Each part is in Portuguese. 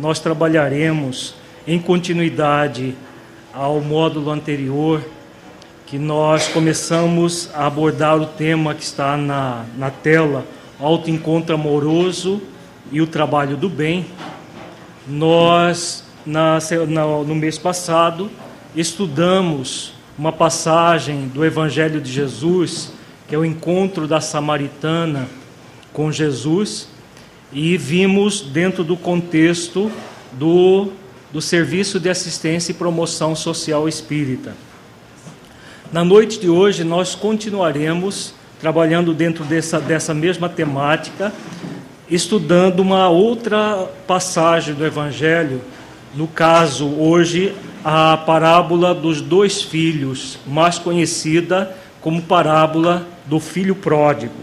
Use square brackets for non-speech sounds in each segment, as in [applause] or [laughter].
nós trabalharemos em continuidade ao módulo anterior, que nós começamos a abordar o tema que está na, na tela, autoencontro amoroso e o trabalho do bem. Nós, na, na, no mês passado, estudamos uma passagem do Evangelho de Jesus, que é o encontro da samaritana com Jesus, e vimos dentro do contexto do, do Serviço de Assistência e Promoção Social Espírita. Na noite de hoje, nós continuaremos trabalhando dentro dessa, dessa mesma temática, estudando uma outra passagem do Evangelho, no caso, hoje, a parábola dos dois filhos, mais conhecida como parábola do filho pródigo.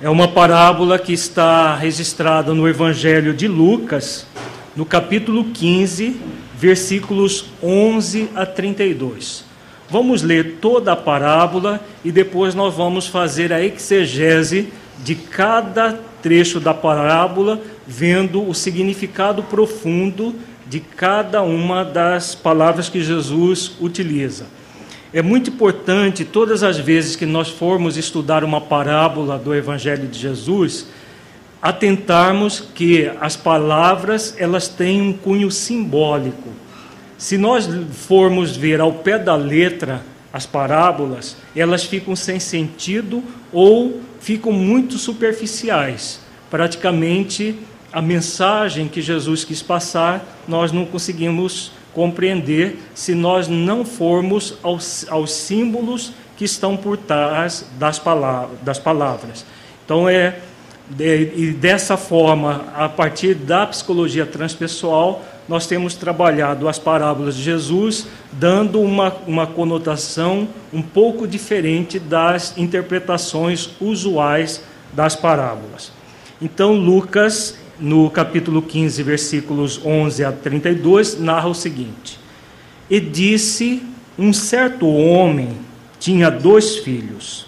É uma parábola que está registrada no Evangelho de Lucas, no capítulo 15, versículos 11 a 32. Vamos ler toda a parábola e depois nós vamos fazer a exegese de cada trecho da parábola, vendo o significado profundo de cada uma das palavras que Jesus utiliza. É muito importante, todas as vezes que nós formos estudar uma parábola do Evangelho de Jesus, atentarmos que as palavras elas têm um cunho simbólico. Se nós formos ver ao pé da letra as parábolas, elas ficam sem sentido ou ficam muito superficiais. Praticamente a mensagem que Jesus quis passar, nós não conseguimos compreender se nós não formos aos, aos símbolos que estão por trás das palavras. Das palavras. Então, é, é, e dessa forma, a partir da psicologia transpessoal, nós temos trabalhado as parábolas de Jesus, dando uma, uma conotação um pouco diferente das interpretações usuais das parábolas. Então, Lucas no capítulo 15, versículos 11 a 32, narra o seguinte: E disse: Um certo homem tinha dois filhos.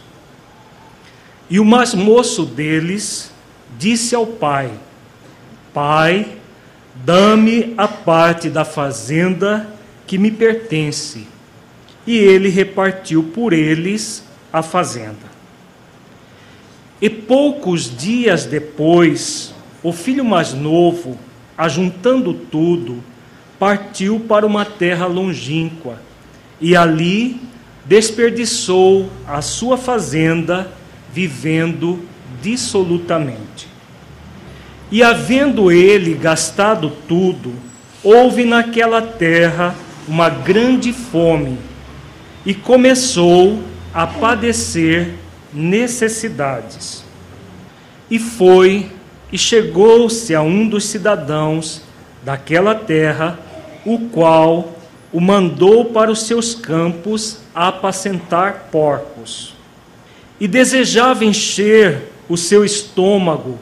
E o mais moço deles disse ao pai: Pai, dá-me a parte da fazenda que me pertence. E ele repartiu por eles a fazenda. E poucos dias depois, o filho mais novo, ajuntando tudo, partiu para uma terra longínqua e ali desperdiçou a sua fazenda, vivendo dissolutamente. E havendo ele gastado tudo, houve naquela terra uma grande fome e começou a padecer necessidades. E foi e chegou-se a um dos cidadãos daquela terra, o qual o mandou para os seus campos a apacentar porcos. E desejava encher o seu estômago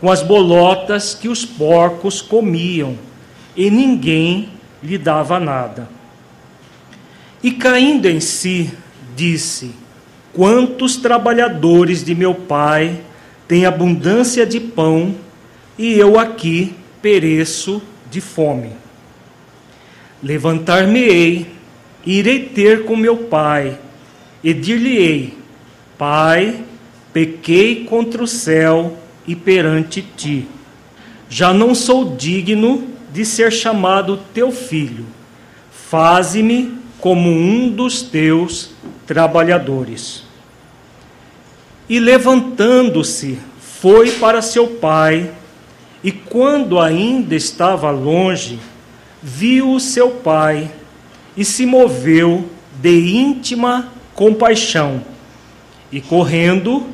com as bolotas que os porcos comiam, e ninguém lhe dava nada. E caindo em si, disse: Quantos trabalhadores de meu pai tem abundância de pão, e eu aqui pereço de fome. Levantar-me-ei, irei ter com meu pai, e dir-lhe-ei: Pai, pequei contra o céu e perante ti. Já não sou digno de ser chamado teu filho. Faze-me como um dos teus trabalhadores. E levantando-se, foi para seu pai, e quando ainda estava longe, viu o seu pai e se moveu de íntima compaixão, e correndo,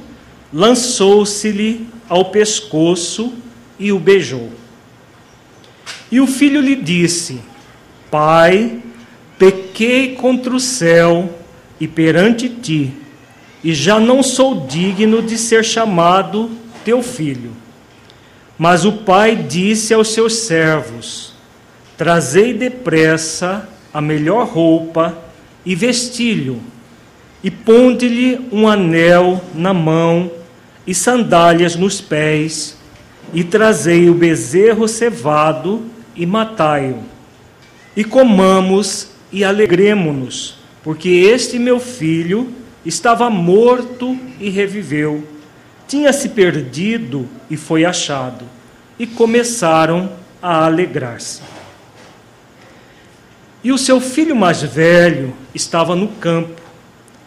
lançou-se-lhe ao pescoço e o beijou. E o filho lhe disse: Pai, pequei contra o céu e perante ti e já não sou digno de ser chamado teu filho. Mas o pai disse aos seus servos: Trazei depressa a melhor roupa e vestilho, e ponde-lhe um anel na mão e sandálias nos pés, e trazei o bezerro cevado e matai-o. E comamos e alegremo-nos, porque este meu filho estava morto e reviveu, tinha se perdido e foi achado. E começaram a alegrar-se. E o seu filho mais velho estava no campo,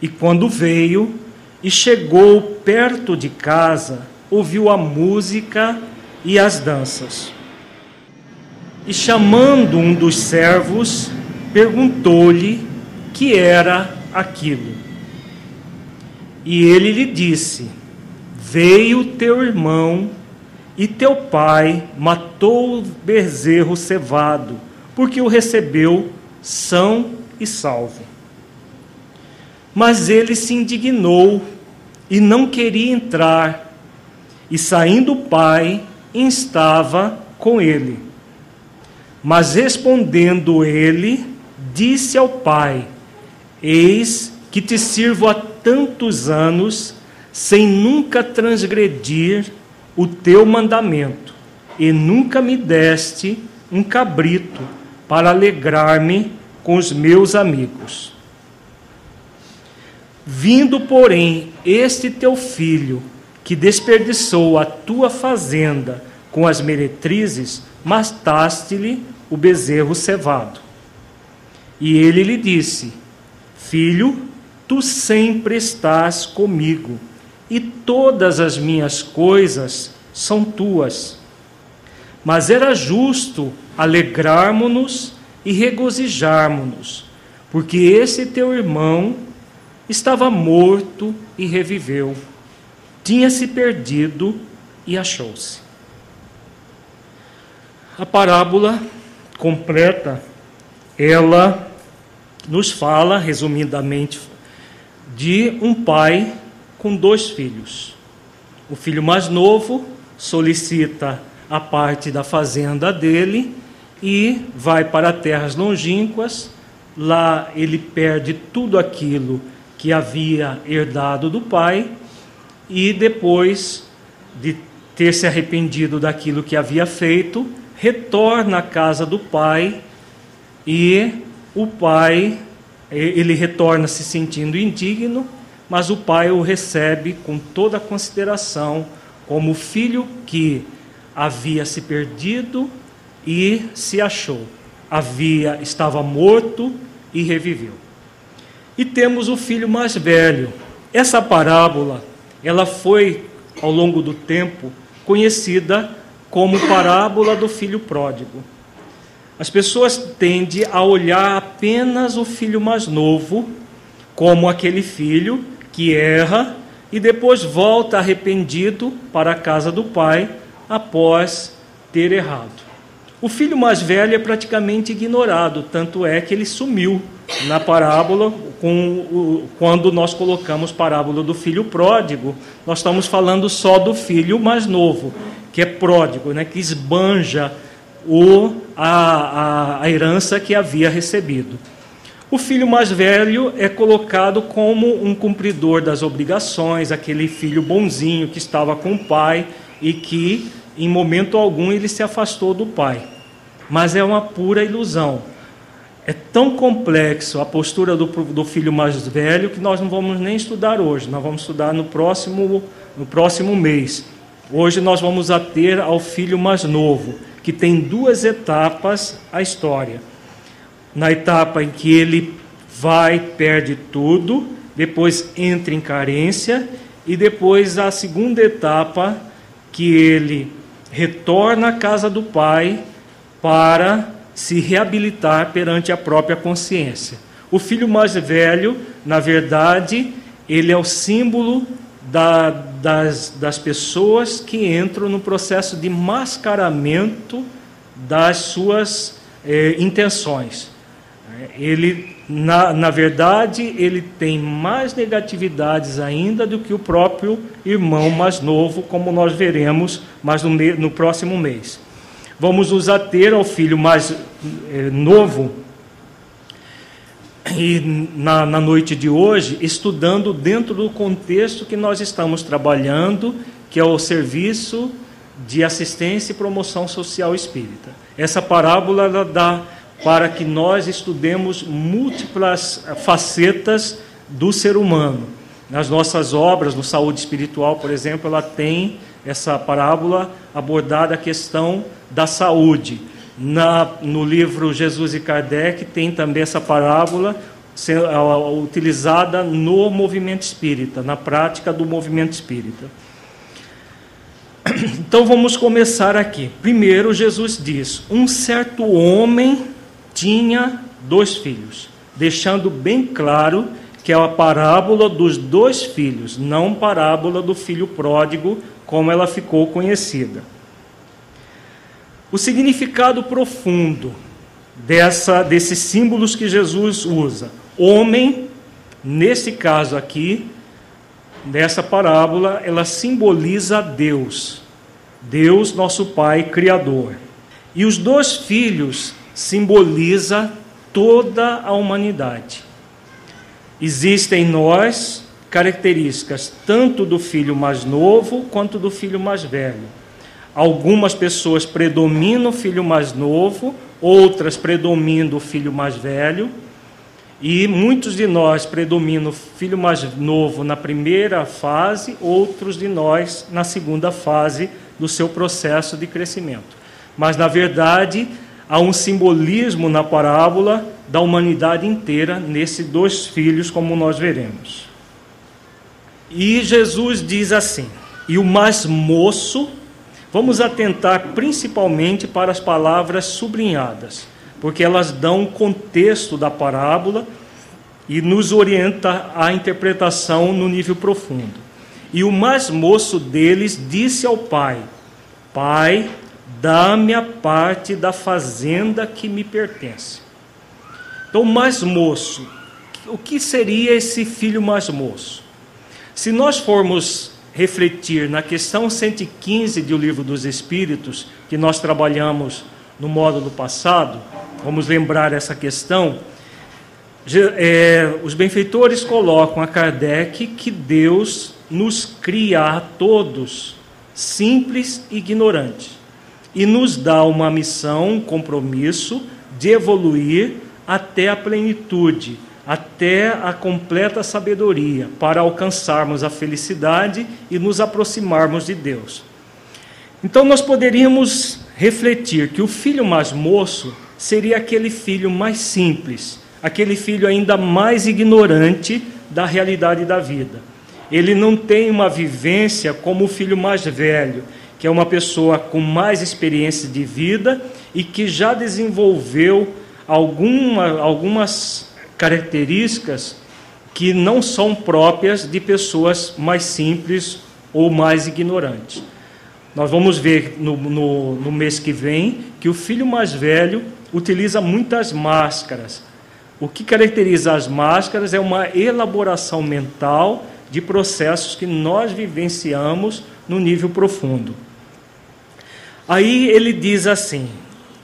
e quando veio e chegou perto de casa, ouviu a música e as danças. E chamando um dos servos, perguntou-lhe que era aquilo. E ele lhe disse: Veio teu irmão e teu pai matou o bezerro cevado, porque o recebeu são e salvo. Mas ele se indignou e não queria entrar. E saindo o pai, instava com ele. Mas respondendo ele, disse ao pai: Eis que te sirvo há tantos anos, sem nunca transgredir o teu mandamento, e nunca me deste um cabrito para alegrar-me com os meus amigos. Vindo, porém, este teu filho, que desperdiçou a tua fazenda com as meretrizes, mataste-lhe o bezerro cevado. E ele lhe disse: Filho, tu sempre estás comigo, e todas as minhas coisas são tuas. Mas era justo alegrarmos-nos e regozijarmos-nos, porque esse teu irmão estava morto e reviveu tinha se perdido e achou-se. A parábola completa, ela nos fala, resumidamente, de um pai com dois filhos. O filho mais novo solicita a parte da fazenda dele e vai para terras longínquas. Lá ele perde tudo aquilo que havia herdado do pai e depois de ter se arrependido daquilo que havia feito, retorna à casa do pai e o pai ele retorna se sentindo indigno, mas o pai o recebe com toda a consideração como filho que havia se perdido e se achou. Havia estava morto e reviveu. E temos o filho mais velho. Essa parábola ela foi, ao longo do tempo, conhecida como parábola do filho pródigo. As pessoas tendem a olhar apenas o filho mais novo como aquele filho que erra e depois volta arrependido para a casa do pai após ter errado. O filho mais velho é praticamente ignorado, tanto é que ele sumiu na parábola, com quando nós colocamos parábola do filho pródigo, nós estamos falando só do filho mais novo, que é pródigo, né, que esbanja o, a, a, a herança que havia recebido. O filho mais velho é colocado como um cumpridor das obrigações, aquele filho bonzinho que estava com o pai e que em momento algum ele se afastou do pai. Mas é uma pura ilusão. É tão complexo a postura do, do filho mais velho que nós não vamos nem estudar hoje, nós vamos estudar no próximo, no próximo mês. Hoje nós vamos ater ao filho mais novo, que tem duas etapas a história. Na etapa em que ele vai, perde tudo, depois entra em carência, e depois a segunda etapa que ele retorna à casa do pai para se reabilitar perante a própria consciência. O filho mais velho, na verdade, ele é o símbolo da, das, das pessoas que entram no processo de mascaramento das suas eh, intenções. Ele, na, na verdade, ele tem mais negatividades ainda do que o próprio irmão mais novo, como nós veremos mais no, no próximo mês. Vamos nos ater ao filho mais eh, novo e na, na noite de hoje, estudando dentro do contexto que nós estamos trabalhando, que é o serviço de assistência e promoção social espírita. Essa parábola ela dá para que nós estudemos múltiplas facetas do ser humano. Nas nossas obras, no Saúde Espiritual, por exemplo, ela tem essa parábola abordada a questão da saúde. Na, no livro Jesus e Kardec tem também essa parábola utilizada no movimento espírita, na prática do movimento espírita. [clears throat] Então vamos começar aqui. Primeiro, Jesus diz: Um certo homem tinha dois filhos, deixando bem claro que é a parábola dos dois filhos, não parábola do filho pródigo, como ela ficou conhecida. O significado profundo dessa, desses símbolos que Jesus usa. Homem, nesse caso aqui, nessa parábola, ela simboliza Deus. Deus, nosso Pai Criador. E os dois filhos simboliza toda a humanidade. Existem em nós características tanto do filho mais novo quanto do filho mais velho. Algumas pessoas predominam o filho mais novo, outras predominam o filho mais velho, e muitos de nós predominam o filho mais novo na primeira fase, outros de nós na segunda fase do seu processo de crescimento. Mas, na verdade, há um simbolismo na parábola da humanidade inteira nesses dois filhos, como nós veremos. E Jesus diz assim: e o mais moço, vamos atentar principalmente para as palavras sublinhadas, porque elas dão contexto da parábola e nos orienta a interpretação no nível profundo. E o mais moço deles disse ao pai: Pai, dá-me a parte da fazenda que me pertence. Então, o mais moço, o que seria esse filho mais moço? Se nós formos refletir na questão 115 do Livro dos Espíritos, que nós trabalhamos no módulo passado, vamos lembrar essa questão. É, os benfeitores colocam a Kardec que Deus nos cria a todos simples e ignorantes e nos dá uma missão, um compromisso de evoluir até a plenitude, até a completa sabedoria, para alcançarmos a felicidade e nos aproximarmos de Deus. Então nós poderíamos refletir que o filho mais moço seria aquele filho mais simples, aquele filho ainda mais ignorante da realidade da vida. Ele não tem uma vivência como o filho mais velho, que é uma pessoa com mais experiência de vida e que já desenvolveu alguma, algumas características que não são próprias de pessoas mais simples ou mais ignorantes. Nós vamos ver no, no, no, mês que vem que o filho mais velho utiliza muitas máscaras. O que caracteriza as máscaras é uma elaboração mental de processos que nós vivenciamos no nível profundo. Aí ele diz assim: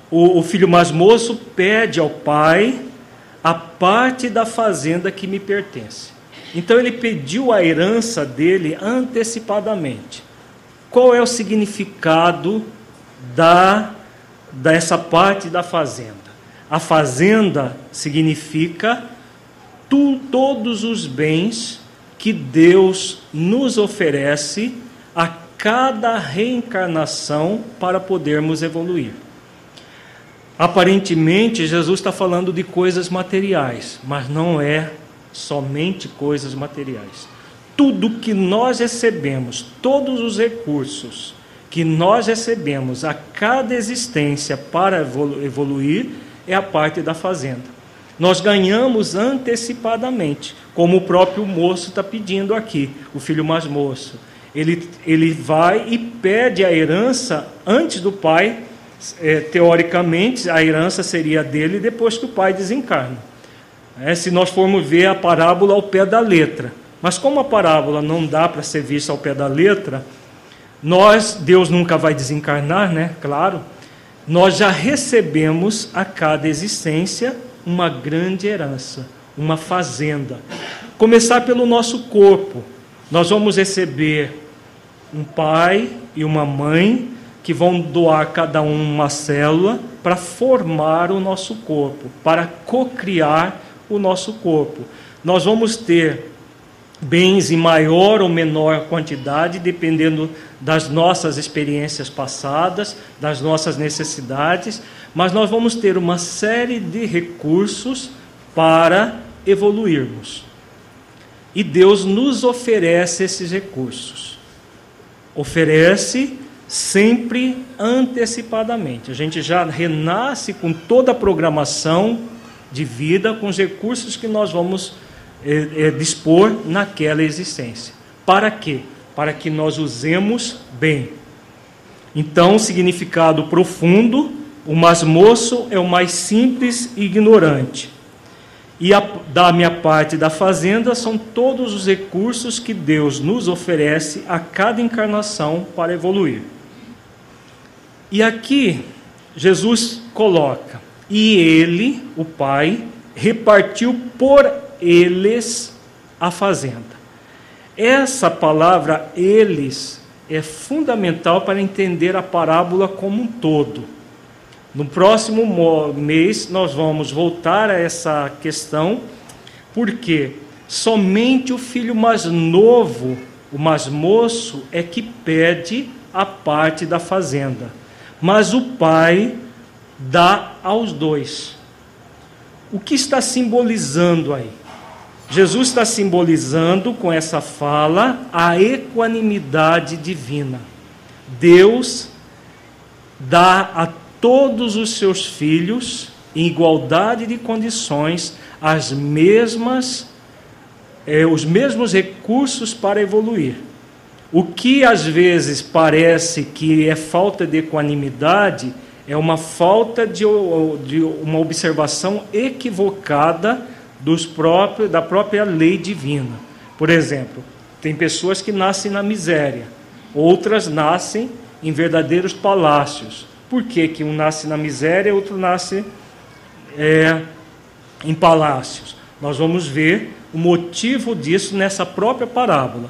o, o filho mais moço pede ao pai a parte da fazenda que me pertence. Então ele pediu a herança dele antecipadamente. Qual é o significado da dessa parte da fazenda? A fazenda significa tu, todos os bens que Deus nos oferece a cada reencarnação para podermos evoluir. Aparentemente, Jesus está falando de coisas materiais, mas não é somente coisas materiais. Tudo que nós recebemos, todos os recursos que nós recebemos a cada existência para evoluir, é a parte da fazenda. Nós ganhamos antecipadamente, como o próprio moço está pedindo aqui, o filho mais moço. Ele, ele vai e pede a herança antes do pai é, teoricamente, a herança seria dele depois que o pai desencarna. É, se nós formos ver a parábola ao pé da letra. Mas como a parábola não dá para ser vista ao pé da letra, nós, Deus nunca vai desencarnar, né? Claro. Nós já recebemos a cada existência uma grande herança, uma fazenda. Começar pelo nosso corpo. Nós vamos receber um pai e uma mãe que vão doar cada um uma célula para formar o nosso corpo, para cocriar o nosso corpo. Nós vamos ter bens em maior ou menor quantidade, dependendo das nossas experiências passadas, das nossas necessidades, mas nós vamos ter uma série de recursos para evoluirmos. E Deus nos oferece esses recursos. Oferece sempre antecipadamente. A gente já renasce com toda a programação de vida, com os recursos que nós vamos é, é, dispor naquela existência. Para quê? Para que nós usemos bem. Então, significado profundo: o mais moço é o mais simples e ignorante. E a, da minha parte da fazenda são todos os recursos que Deus nos oferece a cada encarnação para evoluir. E aqui Jesus coloca: e ele, o Pai, repartiu por eles a fazenda. Essa palavra eles é fundamental para entender a parábola como um todo. No próximo mês nós vamos voltar a essa questão, porque somente o filho mais novo, o mais moço, é que pede a parte da fazenda, mas o pai dá aos dois. O que está simbolizando aí? Jesus está simbolizando com essa fala a equanimidade divina. Deus dá a todos os seus filhos, em igualdade de condições, as mesmas, eh, os mesmos recursos para evoluir. O que às vezes parece que é falta de equanimidade é uma falta de, de uma observação equivocada dos próprios, da própria lei divina. Por exemplo, tem pessoas que nascem na miséria, outras nascem em verdadeiros palácios. Por que, que um nasce na miséria e outro nasce é, em palácios? Nós vamos ver o motivo disso nessa própria parábola.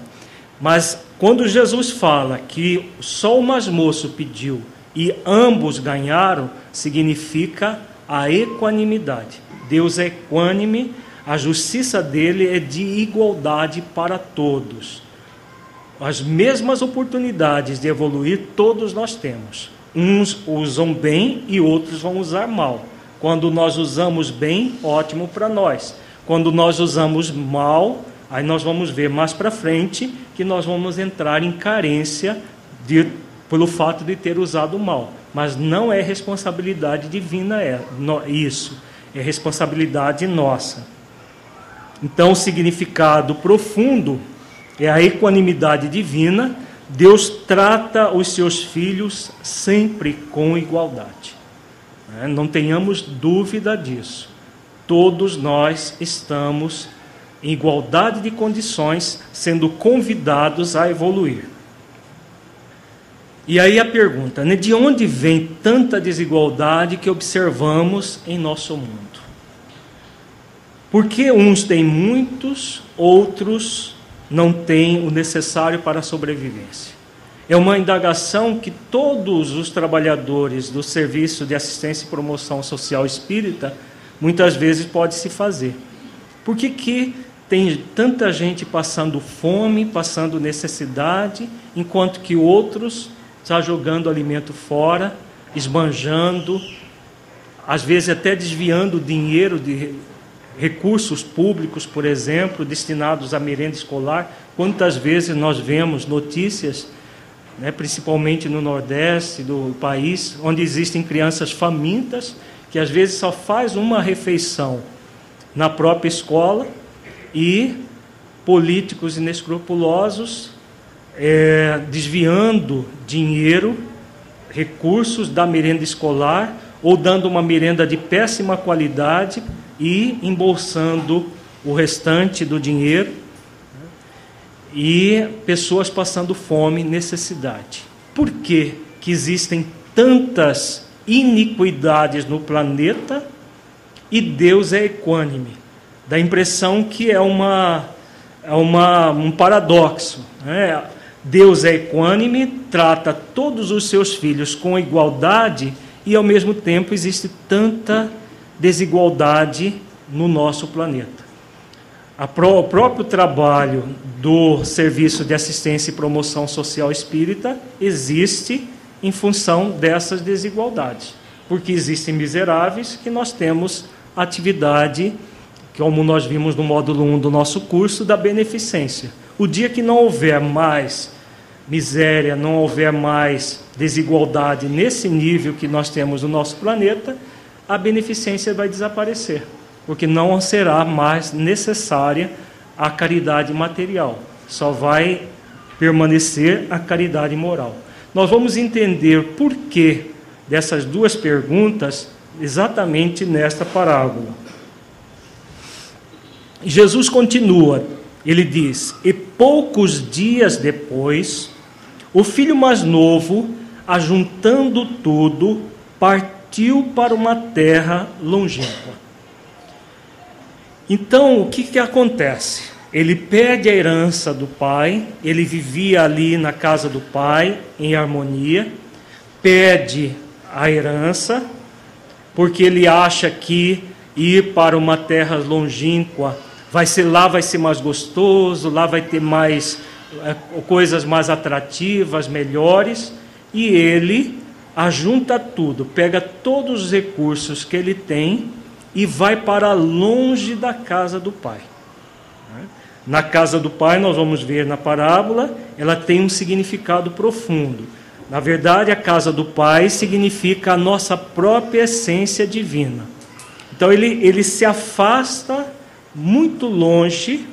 Mas quando Jesus fala que só o mais moço pediu e ambos ganharam, significa a equanimidade. Deus é equânime, a justiça dele é de igualdade para todos. As mesmas oportunidades de evoluir todos nós temos. Uns usam bem e outros vão usar mal. Quando nós usamos bem, ótimo para nós. Quando nós usamos mal, aí nós vamos ver mais para frente que nós vamos entrar em carência de pelo fato de ter usado mal. Mas não é responsabilidade divina é isso, é responsabilidade nossa. Então, o significado profundo é a equanimidade divina. Deus trata os seus filhos sempre com igualdade. Né? Não tenhamos dúvida disso. Todos nós estamos em igualdade de condições, sendo convidados a evoluir. E aí a pergunta, né, de onde vem tanta desigualdade que observamos em nosso mundo? Porque uns têm muitos, outros não têm o necessário para a sobrevivência? É uma indagação que todos os trabalhadores do Serviço de Assistência e Promoção Social Espírita muitas vezes pode se fazer. Por que, que tem tanta gente passando fome, passando necessidade, enquanto que outros está jogando alimento fora, esbanjando, às vezes até desviando dinheiro de recursos públicos, por exemplo, destinados à merenda escolar. Quantas vezes nós vemos notícias, né, principalmente no Nordeste do país, onde existem crianças famintas que às vezes só faz uma refeição na própria escola e políticos inescrupulosos é, desviando dinheiro, recursos da merenda escolar ou dando uma merenda de péssima qualidade e embolsando o restante do dinheiro e pessoas passando fome, necessidade. Por que, que existem tantas iniquidades no planeta e Deus é equânime? Dá a impressão que é, uma, é uma, um paradoxo. Né? Deus é equânime, trata todos os seus filhos com igualdade e, ao mesmo tempo, existe tanta desigualdade no nosso planeta. o próprio trabalho do Serviço de Assistência e Promoção Social Espírita existe em função dessas desigualdades, porque existem miseráveis que nós temos atividade, como nós vimos no módulo 1 do nosso curso, da beneficência. O dia que não houver mais miséria, não houver mais desigualdade nesse nível que nós temos no nosso planeta, a beneficência vai desaparecer, porque não será mais necessária a caridade material, só vai permanecer a caridade moral. Nós vamos entender por que dessas duas perguntas exatamente nesta parábola. Jesus continua, ele diz: E poucos dias depois, o filho mais novo, ajuntando tudo, partiu para uma terra longínqua. Então, o que, que acontece? Ele perde a herança do pai, ele vivia ali na casa do pai, em harmonia, perde a herança, porque ele acha que ir para uma terra longínqua vai ser lá vai ser mais gostoso, lá vai ter mais é, coisas mais atrativas, melhores, e ele ajunta tudo, pega todos os recursos que ele tem e vai para longe da casa do pai. Na casa do pai, nós vamos ver na parábola, ela tem um significado profundo. Na verdade, a casa do pai significa a nossa própria essência divina. Então, ele, ele se afasta muito longe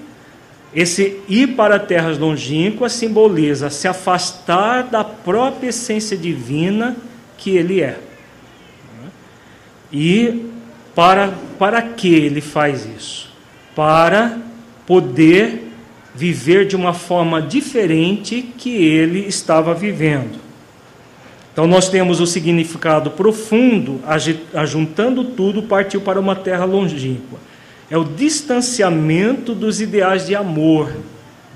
esse ir para terras longínquas simboliza se afastar da própria essência divina que ele é. E para, para que ele faz isso? Para poder viver de uma forma diferente que ele estava vivendo. Então nós temos o significado profundo, ajuntando tudo, partiu para uma terra longínqua é o distanciamento dos ideais de amor,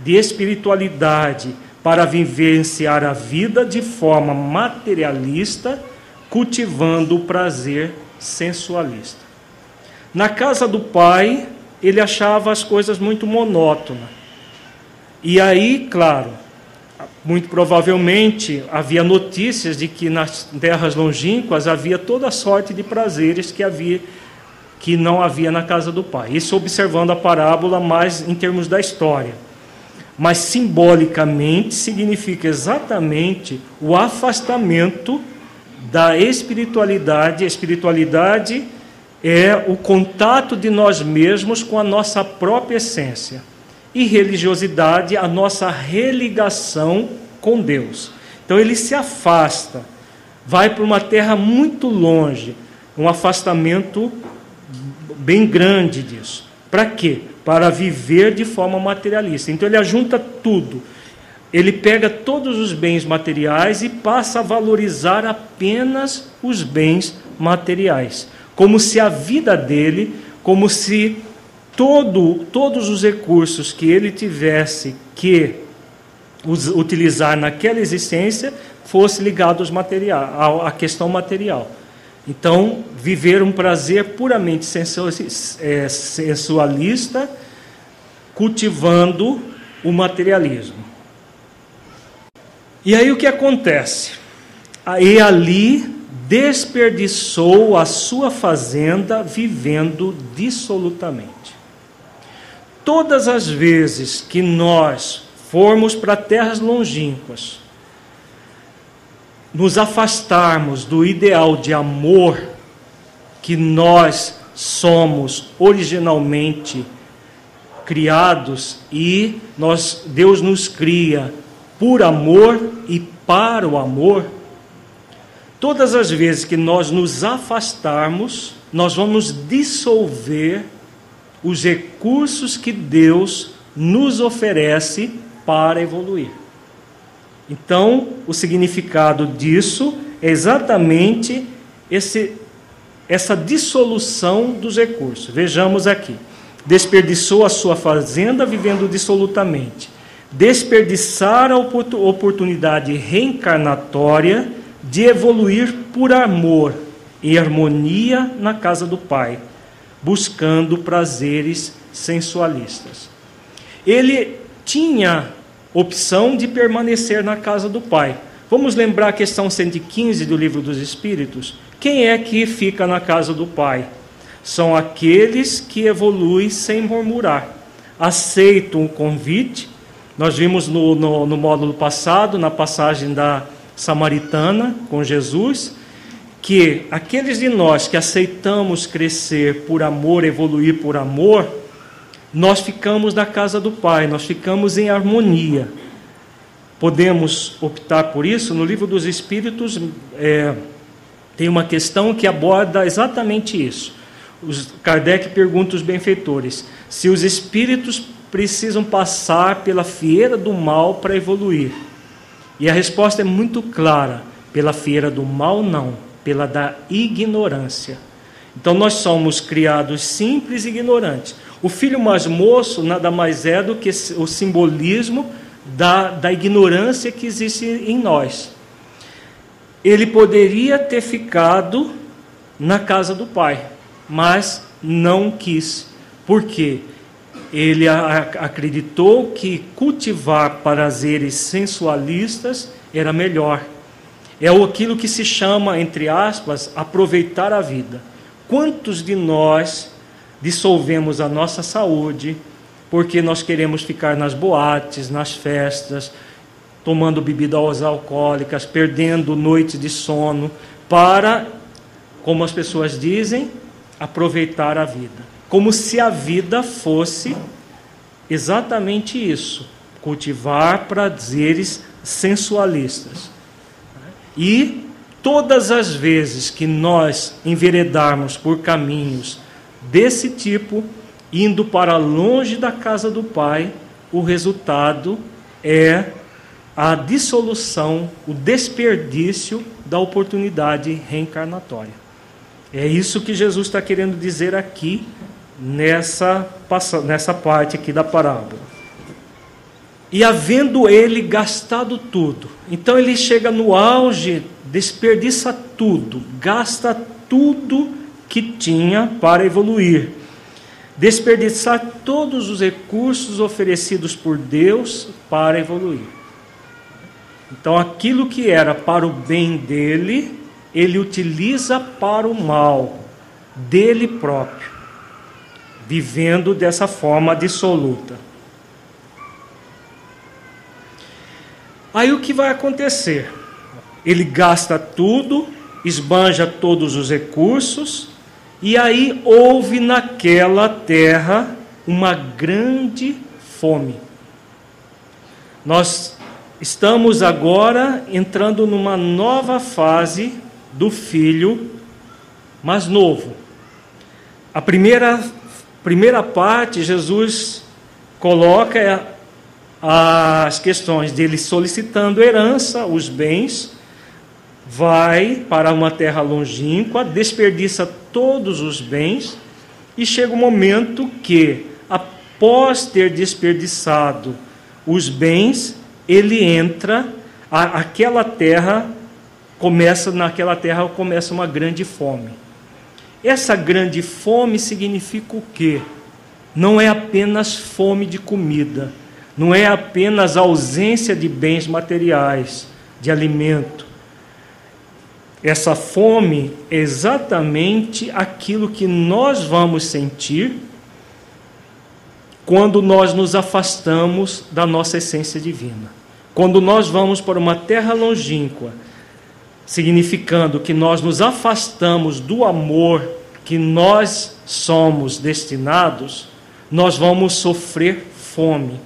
de espiritualidade, para vivenciar a vida de forma materialista, cultivando o prazer sensualista. Na casa do pai, ele achava as coisas muito monótonas. E aí, claro, muito provavelmente havia notícias de que nas terras longínquas havia toda sorte de prazeres que havia que não havia na casa do pai. Isso observando a parábola mais em termos da história. Mas simbolicamente significa exatamente o afastamento da espiritualidade. A espiritualidade é o contato de nós mesmos com a nossa própria essência. E religiosidade, a nossa religação com Deus. Então ele se afasta, vai para uma terra muito longe, um afastamento bem grande disso. Para quê? Para viver de forma materialista. Então ele ajunta tudo. Ele pega todos os bens materiais e passa a valorizar apenas os bens materiais, como se a vida dele, como se todo, todos os recursos que ele tivesse que utilizar naquela existência fosse ligado aos material, à questão material. Então, viver um prazer puramente é, sensualista, cultivando o materialismo. E aí o que acontece? E ali desperdiçou a sua fazenda vivendo dissolutamente. Todas as vezes que nós formos para terras longínquas, nos afastarmos do ideal de amor que nós somos originalmente criados e nós Deus nos cria por amor e para o amor. Todas as vezes que nós nos afastarmos, nós vamos dissolver os recursos que Deus nos oferece para evoluir. Então, o significado disso é exatamente esse, essa dissolução dos recursos. Vejamos aqui. Desperdiçou a sua fazenda vivendo dissolutamente. desperdiçar a oportunidade reencarnatória de evoluir por amor e harmonia na casa do Pai, buscando prazeres sensualistas. Ele tinha opção de permanecer na casa do Pai. Vamos lembrar a questão 115 do Livro dos Espíritos? Quem é que fica na casa do Pai? São aqueles que evoluem sem murmurar, aceitam o convite. Nós vimos no, no, no módulo passado, na passagem da samaritana com Jesus, que aqueles de nós que aceitamos crescer por amor, evoluir por amor, nós ficamos na casa do Pai, nós ficamos em harmonia. Podemos optar por isso? No livro dos Espíritos é, tem uma questão que aborda exatamente isso. Os, Kardec pergunta aos benfeitores se os espíritos precisam passar pela fieira do mal para evoluir. E a resposta é muito clara: pela fieira do mal, não, pela da ignorância. Então nós somos criados simples e ignorantes. O filho mais moço nada mais é do que o simbolismo da, da ignorância que existe em nós. Ele poderia ter ficado na casa do pai, mas não quis. Por quê? ele acreditou que cultivar prazeres sensualistas era melhor. É aquilo que se chama, entre aspas, aproveitar a vida. Quantos de nós dissolvemos a nossa saúde porque nós queremos ficar nas boates, nas festas, tomando bebidas alcoólicas, perdendo noites de sono, para, como as pessoas dizem, aproveitar a vida como se a vida fosse exatamente isso: cultivar prazeres sensualistas. E todas as vezes que nós enveredarmos por caminhos desse tipo, indo para longe da casa do Pai, o resultado é a dissolução, o desperdício da oportunidade reencarnatória. É isso que Jesus está querendo dizer aqui nessa, nessa parte aqui da parábola. E havendo ele gastado tudo, então ele chega no auge, desperdiça tudo, gasta tudo que tinha para evoluir, desperdiçar todos os recursos oferecidos por Deus para evoluir. Então, aquilo que era para o bem dele, ele utiliza para o mal dele próprio vivendo dessa forma dissoluta. Aí o que vai acontecer? Ele gasta tudo, esbanja todos os recursos, e aí houve naquela terra uma grande fome. Nós estamos agora entrando numa nova fase do filho mais novo. A primeira primeira parte, Jesus coloca as questões dele solicitando herança, os bens, vai para uma terra longínqua, desperdiça todos os bens, e chega o um momento que, após ter desperdiçado os bens, ele entra, a, aquela terra começa, naquela terra começa uma grande fome. Essa grande fome significa o quê? Não é apenas fome de comida, não é apenas ausência de bens materiais, de alimento. Essa fome é exatamente aquilo que nós vamos sentir quando nós nos afastamos da nossa essência divina. Quando nós vamos para uma terra longínqua, significando que nós nos afastamos do amor que nós somos destinados, nós vamos sofrer fome.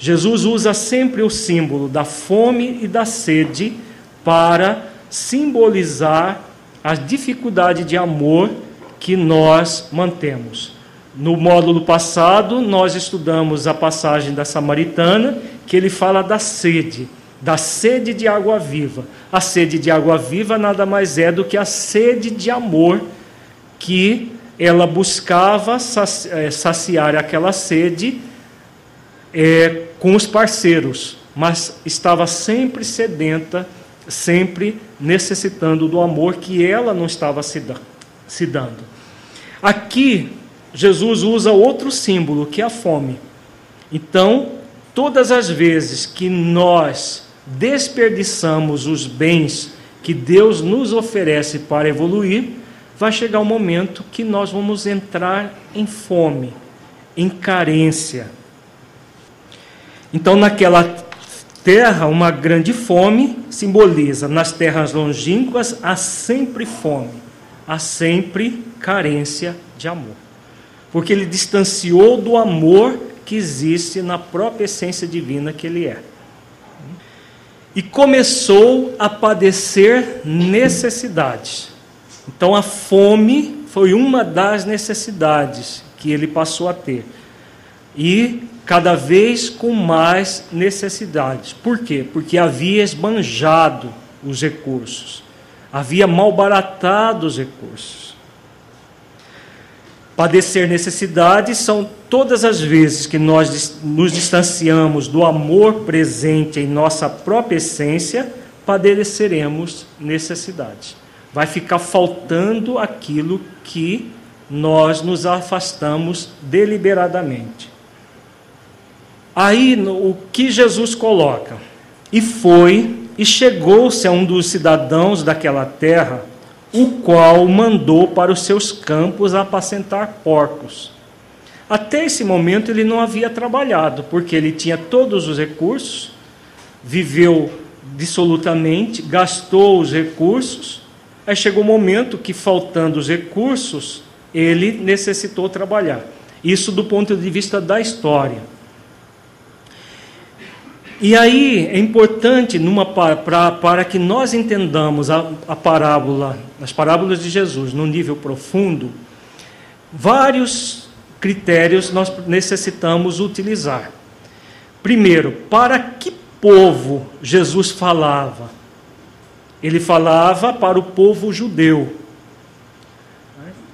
Jesus usa sempre o símbolo da fome e da sede para simbolizar a dificuldade de amor que nós mantemos. No módulo passado, nós estudamos a passagem da Samaritana, que ele fala da sede da sede de água viva. A sede de água viva nada mais é do que a sede de amor que ela buscava é, saciar aquela sede é, com os parceiros, mas estava sempre sedenta, sempre necessitando do amor que ela não estava se, se dando. Aqui, Jesus usa outro símbolo, que é a fome. Então, todas as vezes que nós desperdiçamos os bens que Deus nos oferece para evoluir, vai chegar um momento que nós vamos entrar em fome, em carência. Então, naquela terra, uma grande fome simboliza, nas terras longínquas, há sempre fome, há sempre carência de amor. Porque ele distanciou do amor que existe na própria essência divina que ele é. E começou a padecer necessidades. Então a fome foi uma das necessidades que ele passou a ter. E cada vez com mais necessidades. Por quê? Porque havia esbanjado os recursos, havia malbaratado os recursos. Padecer necessidades são todas as vezes que nós nos distanciamos do amor presente em nossa própria essência, padeceremos necessidades. Vai ficar faltando aquilo que nós nos afastamos deliberadamente. Aí o que Jesus coloca? E foi e chegou-se a um dos cidadãos daquela terra o qual mandou para os seus campos apacentar porcos. Até esse momento ele não havia trabalhado, porque ele tinha todos os recursos, viveu dissolutamente, gastou os recursos. Aí chegou o um momento que, faltando os recursos, ele necessitou trabalhar. Isso do ponto de vista da história. E aí é importante numa, pra, para que nós entendamos a, a parábola, as parábolas de Jesus no nível profundo, vários critérios nós necessitamos utilizar. Primeiro, para que povo Jesus falava? Ele falava para o povo judeu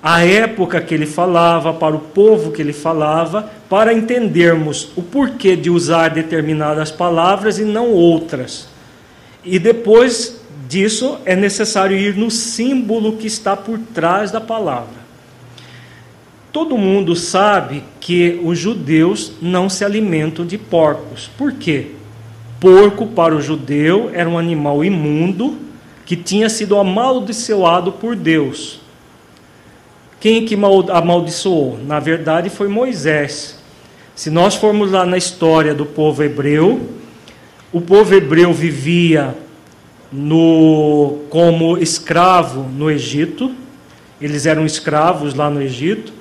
a época que ele falava, para o povo que ele falava, para entendermos o porquê de usar determinadas palavras e não outras. E depois disso é necessário ir no símbolo que está por trás da palavra. Todo mundo sabe que os judeus não se alimentam de porcos. Por quê? Porco para o judeu era um animal imundo que tinha sido amaldiçoado por Deus. Quem que amaldiçoou? Na verdade, foi Moisés. Se nós formos lá na história do povo hebreu, o povo hebreu vivia no, como escravo no Egito, eles eram escravos lá no Egito.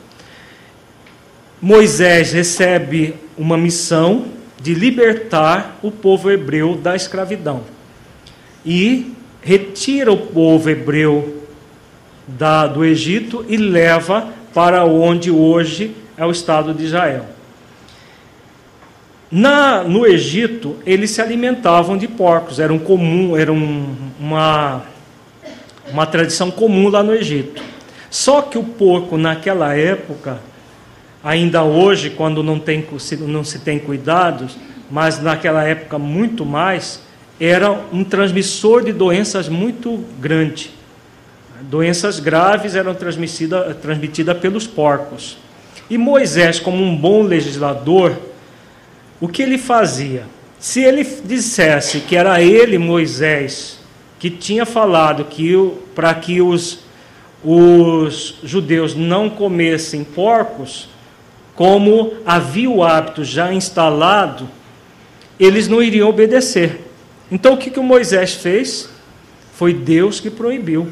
Moisés recebe uma missão de libertar o povo hebreu da escravidão e retira o povo hebreu da, do Egito e leva para onde hoje é o Estado de Israel. Na, no Egito, eles se alimentavam de porcos, era, um comum, era um, uma, uma tradição comum lá no Egito. Só que o porco, naquela época, ainda hoje, quando não, tem, não se tem cuidados, mas naquela época muito mais, era um transmissor de doenças muito grande. Doenças graves eram transmitidas transmitida pelos porcos. E Moisés, como um bom legislador, o que ele fazia? Se ele dissesse que era ele, Moisés, que tinha falado que para que os, os judeus não comessem porcos, como havia o hábito já instalado, eles não iriam obedecer. Então o que, que o Moisés fez? Foi Deus que proibiu.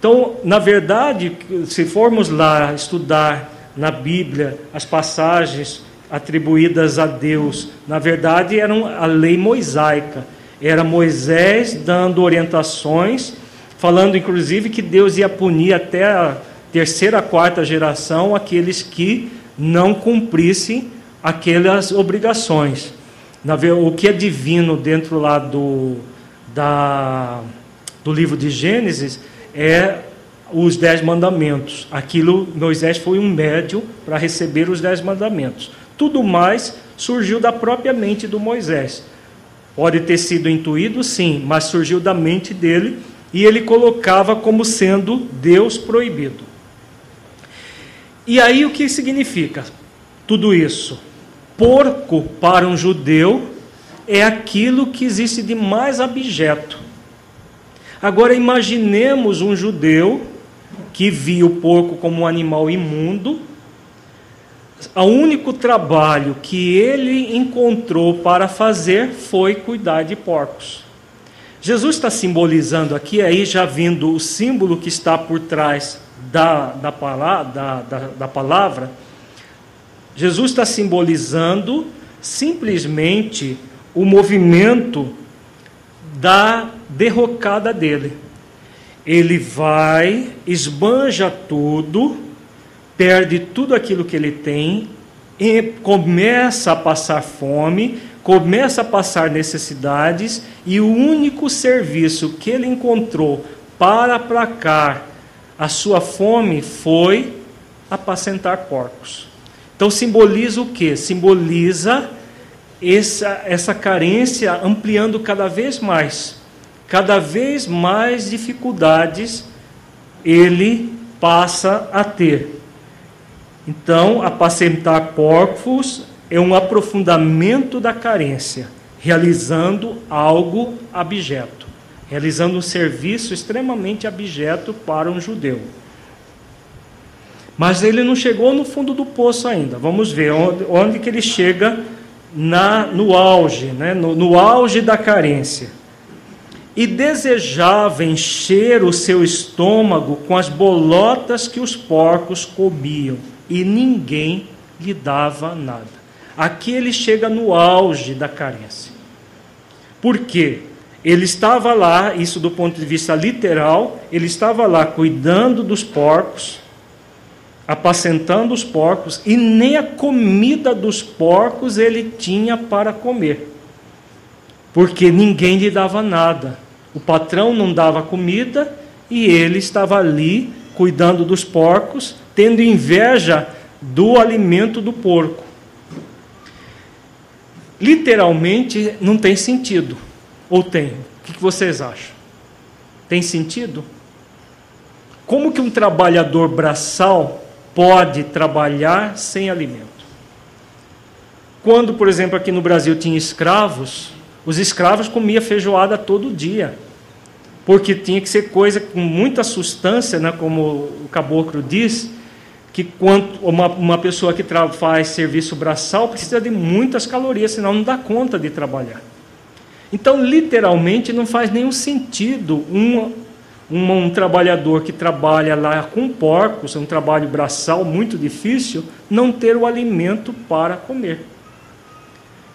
Então, na verdade, se formos lá estudar na Bíblia as passagens atribuídas a Deus, na verdade eram a lei mosaica. Era Moisés dando orientações, falando inclusive que Deus ia punir até a terceira, quarta geração aqueles que não cumprissem aquelas obrigações. O que é divino dentro lá do, da, do livro de Gênesis é os dez mandamentos. Aquilo, Moisés foi um médio para receber os dez mandamentos. Tudo mais surgiu da própria mente do Moisés. Pode ter sido intuído, sim, mas surgiu da mente dele e ele colocava como sendo Deus proibido. E aí o que significa tudo isso? Porco para um judeu é aquilo que existe de mais abjeto. Agora imaginemos um judeu que via o porco como um animal imundo. O único trabalho que ele encontrou para fazer foi cuidar de porcos. Jesus está simbolizando aqui, aí já vindo o símbolo que está por trás da, da, da, da, da palavra, Jesus está simbolizando simplesmente o movimento da derrocada dele. Ele vai, esbanja tudo, perde tudo aquilo que ele tem, começa a passar fome, começa a passar necessidades e o único serviço que ele encontrou para aplacar a sua fome foi apacentar porcos. Então simboliza o que? Simboliza essa, essa carência ampliando cada vez mais. Cada vez mais dificuldades ele passa a ter. Então, apacentar porcos é um aprofundamento da carência, realizando algo abjeto, realizando um serviço extremamente abjeto para um judeu. Mas ele não chegou no fundo do poço ainda. Vamos ver onde, onde que ele chega na, no auge, né? no, no auge da carência. E desejava encher o seu estômago com as bolotas que os porcos comiam, e ninguém lhe dava nada. Aqui ele chega no auge da carência. Por quê? Ele estava lá, isso do ponto de vista literal, ele estava lá cuidando dos porcos, apacentando os porcos, e nem a comida dos porcos ele tinha para comer, porque ninguém lhe dava nada. O patrão não dava comida e ele estava ali cuidando dos porcos, tendo inveja do alimento do porco. Literalmente não tem sentido. Ou tem? O que vocês acham? Tem sentido? Como que um trabalhador braçal pode trabalhar sem alimento. Quando, por exemplo, aqui no Brasil tinha escravos, os escravos comiam feijoada todo dia, porque tinha que ser coisa com muita substância, né, como o caboclo diz, que quanto uma, uma pessoa que faz serviço braçal precisa de muitas calorias, senão não dá conta de trabalhar. Então, literalmente, não faz nenhum sentido um, um, um, trabalhador que trabalha lá com porcos, é um trabalho braçal muito difícil, não ter o alimento para comer.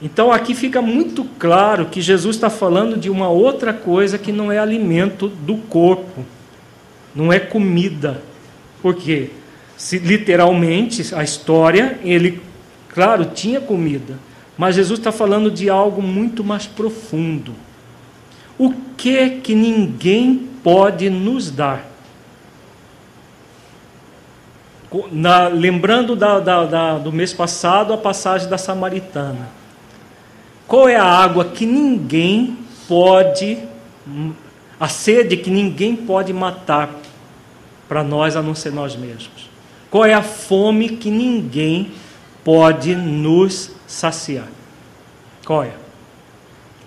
Então aqui fica muito claro que Jesus está falando de uma outra coisa que não é alimento do corpo, não é comida. Porque, se, literalmente, a história, ele, claro, tinha comida, mas Jesus está falando de algo muito mais profundo. O que que ninguém pode nos dar. Na, lembrando da, da, da, do mês passado, a passagem da Samaritana. Qual é a água que ninguém pode, a sede que ninguém pode matar para nós a não ser nós mesmos? Qual é a fome que ninguém pode nos saciar? Qual é?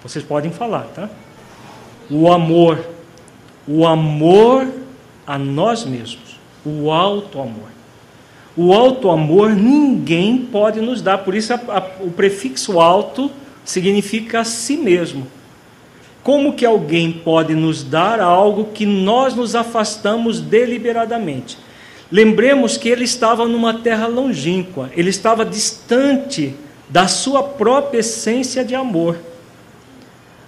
Vocês podem falar, tá? O amor o amor a nós mesmos, o alto amor. O alto amor ninguém pode nos dar, por isso a, a, o prefixo alto significa a si mesmo. Como que alguém pode nos dar algo que nós nos afastamos deliberadamente? Lembremos que ele estava numa terra longínqua, ele estava distante da sua própria essência de amor.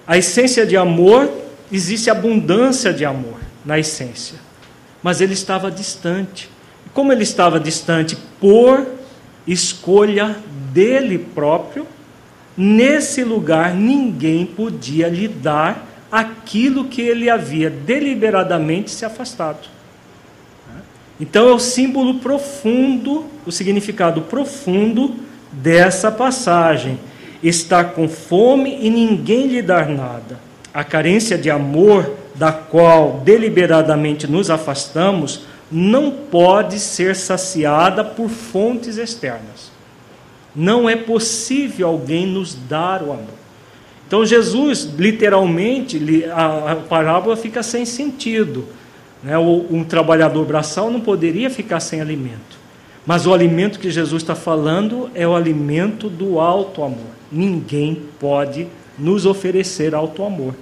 A essência de amor existe abundância de amor na essência, mas ele estava distante. Como ele estava distante por escolha dele próprio, nesse lugar ninguém podia lhe dar aquilo que ele havia deliberadamente se afastado. Então é o símbolo profundo, o significado profundo dessa passagem. Está com fome e ninguém lhe dá nada. A carência de amor, da qual deliberadamente nos afastamos, não pode ser saciada por fontes externas. Não é possível alguém nos dar o amor. Então, Jesus, literalmente, a, parábola fica sem sentido. Né? Um trabalhador braçal não poderia ficar sem alimento. Mas o alimento que Jesus está falando é o alimento do alto amor. Ninguém pode nos oferecer alto amor.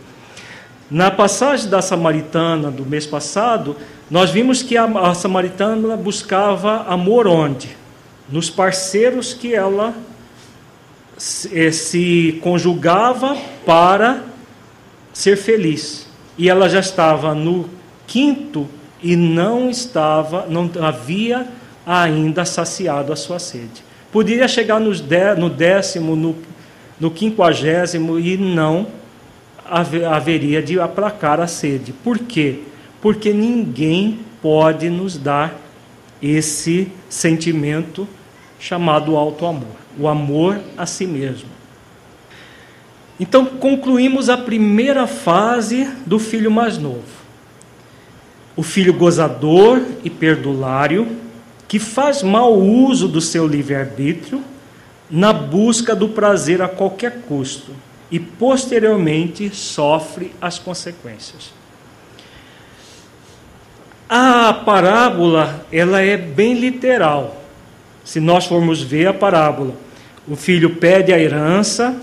Na passagem da samaritana do mês passado, nós vimos que a, samaritana buscava amor onde? Nos parceiros que ela se, eh, se conjugava para ser feliz. E ela já estava no quinto e não estava, não havia ainda saciado a sua sede. Poderia chegar no décimo, no, no quinquagésimo e não haveria de aplacar a sede. Por quê? Porque ninguém pode nos dar esse sentimento chamado alto amor, o amor a si mesmo. Então concluímos a primeira fase do filho mais novo. O filho gozador e perdulário, que faz mau uso do seu livre-arbítrio na busca do prazer a qualquer custo e posteriormente sofre as consequências. A parábola, ela é bem literal. Se nós formos ver a parábola, o filho pede a herança,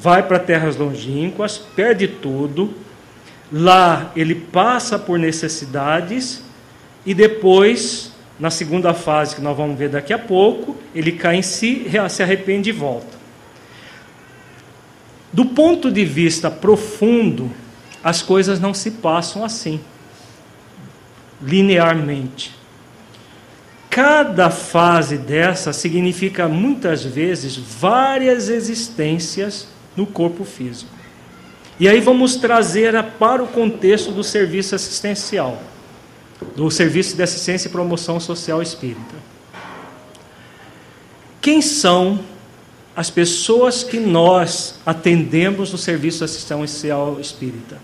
vai para terras longínquas, perde tudo, lá ele passa por necessidades e depois, na segunda fase que nós vamos ver daqui a pouco, ele cai em si, se arrepende e volta. Do ponto de vista profundo, as coisas não se passam assim, linearmente. Cada fase dessa significa muitas vezes várias existências no corpo físico. E aí vamos trazer para o contexto do serviço assistencial, do serviço de assistência e promoção social espírita. Quem são as pessoas que nós atendemos no serviço assistencial espírita.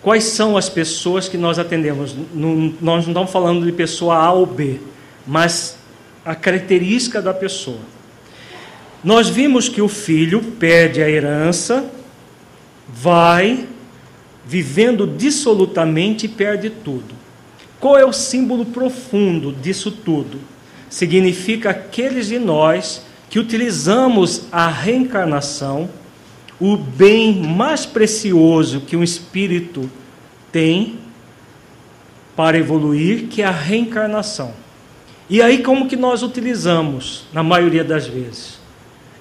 Quais são as pessoas que nós atendemos? nós não estamos falando de pessoa A ou B, mas a característica da pessoa. Nós vimos que o filho perde a herança, vai vivendo dissolutamente perde tudo. Qual é o símbolo profundo disso tudo? significa aqueles de nós que utilizamos a reencarnação, o bem mais precioso que um espírito tem para evoluir, que é a reencarnação. E aí como que nós utilizamos na maioria das vezes?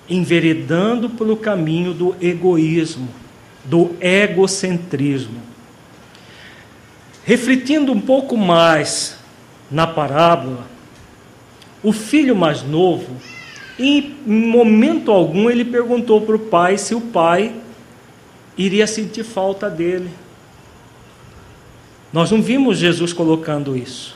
Enveredando pelo caminho do egoísmo, do egocentrismo. Refletindo um pouco mais na parábola, o filho mais novo, em momento algum, ele perguntou para o pai se o pai iria sentir falta dele. Nós não vimos Jesus colocando isso.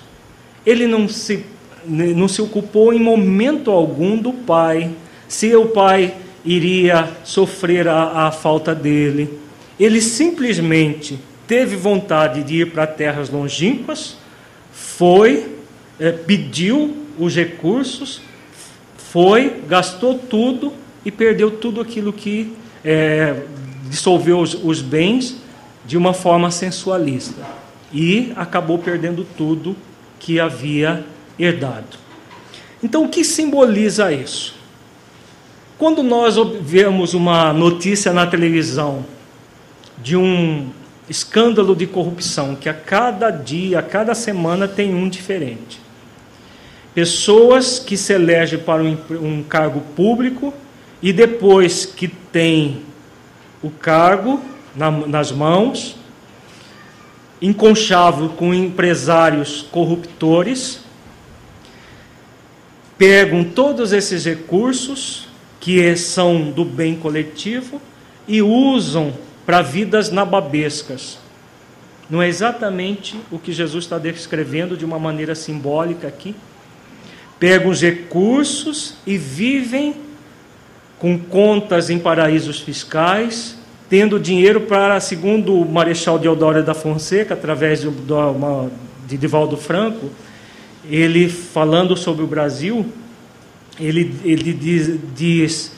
Ele não se, não se ocupou em momento algum do pai, se o pai iria sofrer a, a falta dele. Ele simplesmente teve vontade de ir para terras longínquas, foi, é, pediu os recursos, foi, gastou tudo e perdeu tudo aquilo que é, dissolveu os, os bens de uma forma sensualista. E acabou perdendo tudo que havia herdado. Então, o que simboliza isso? Quando nós vemos uma notícia na televisão de um escândalo de corrupção, que a cada dia, a cada semana tem um diferente. Pessoas que se elegem para um, um cargo público e depois que tem o cargo na, nas mãos, enconchavo com empresários corruptores, pegam todos esses recursos que são do bem coletivo e usam para vidas nababescas. Não é exatamente o que Jesus está descrevendo de uma maneira simbólica aqui? pegam os recursos e vivem com contas em paraísos fiscais, tendo dinheiro para, segundo o Marechal Deodoro da Fonseca, através de, de Divaldo Franco, ele falando sobre o Brasil, ele, ele diz, diz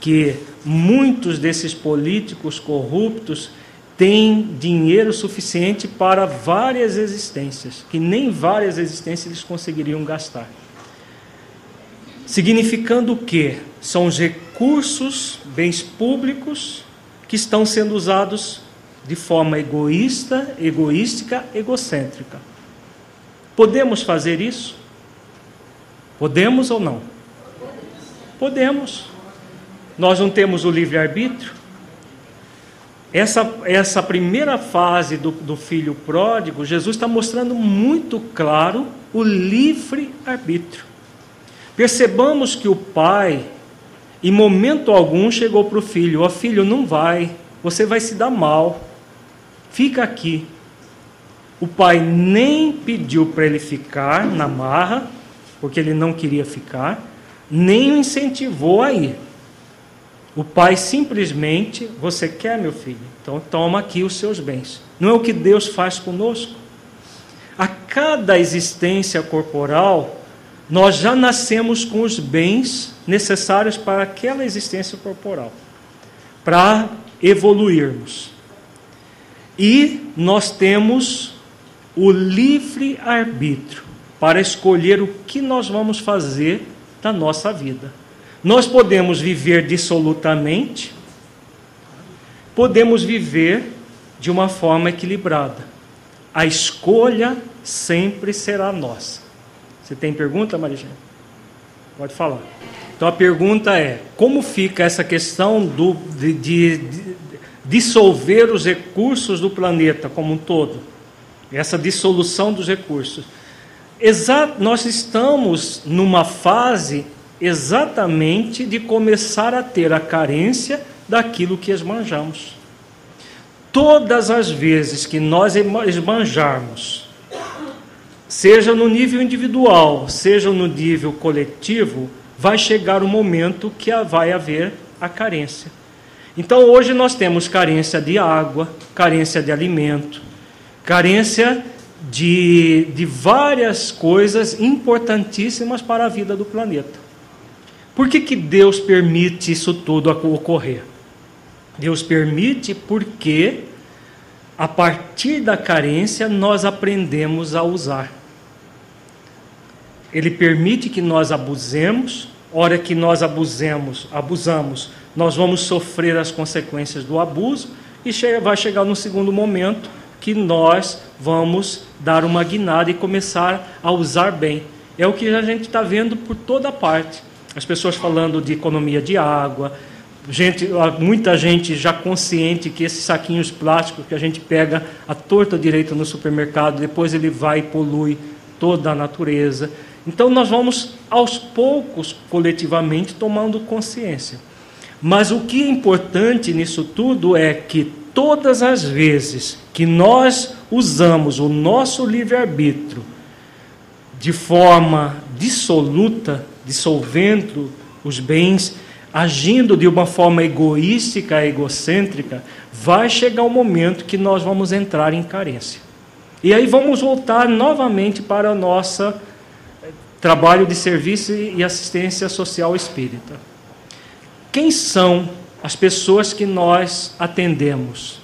que muitos desses políticos corruptos têm dinheiro suficiente para várias existências, que nem várias existências eles conseguiriam gastar. Significando que são os recursos, bens públicos, que estão sendo usados de forma egoísta, egoística, egocêntrica. Podemos fazer isso? Podemos ou não? Podemos. Nós não temos o livre-arbítrio? Essa, essa primeira fase do, do filho pródigo, Jesus está mostrando muito claro o livre-arbítrio. Percebamos que o pai, em momento algum, chegou para o filho: Ó filho, não vai, você vai se dar mal, fica aqui. O pai nem pediu para ele ficar na marra, porque ele não queria ficar, nem o incentivou a ir. O pai simplesmente, você quer, meu filho? Então toma aqui os seus bens. Não é o que Deus faz conosco? A cada existência corporal, nós já nascemos com os bens necessários para aquela existência corporal, para evoluirmos. E nós temos o livre arbítrio para escolher o que nós vamos fazer da nossa vida. Nós podemos viver dissolutamente, podemos viver de uma forma equilibrada. A escolha sempre será nossa. Você tem pergunta, Marijane? Pode falar. Então a pergunta é: como fica essa questão do, de, de, de dissolver os recursos do planeta como um todo? Essa dissolução dos recursos. Exa nós estamos numa fase exatamente de começar a ter a carência daquilo que esbanjamos. Todas as vezes que nós esbanjarmos seja no nível individual, seja no nível coletivo, vai chegar o momento que vai haver a carência. Então hoje nós temos carência de água, carência de alimento, carência de, de várias coisas importantíssimas para a vida do planeta. Por que, que Deus permite isso tudo ocorrer? Deus permite porque, a partir da carência, nós aprendemos a usar. Ele permite que nós abusemos, hora que nós abusemos, abusamos, nós vamos sofrer as consequências do abuso e vai chegar no segundo momento que nós vamos dar uma guinada e começar a usar bem. É o que a gente está vendo por toda parte. As pessoas falando de economia de água, gente, muita gente já consciente que esses saquinhos plásticos que a gente pega a torta direita no supermercado, depois ele vai e polui toda a natureza. Então nós vamos aos poucos, coletivamente, tomando consciência. Mas o que é importante nisso tudo é que todas as vezes que nós usamos o nosso livre-arbítrio de forma dissoluta, dissolvendo os bens, agindo de uma forma egoística, egocêntrica, vai chegar o um momento que nós vamos entrar em carência. E aí vamos voltar novamente para a nossa trabalho de serviço e assistência social espírita. Quem são as pessoas que nós atendemos?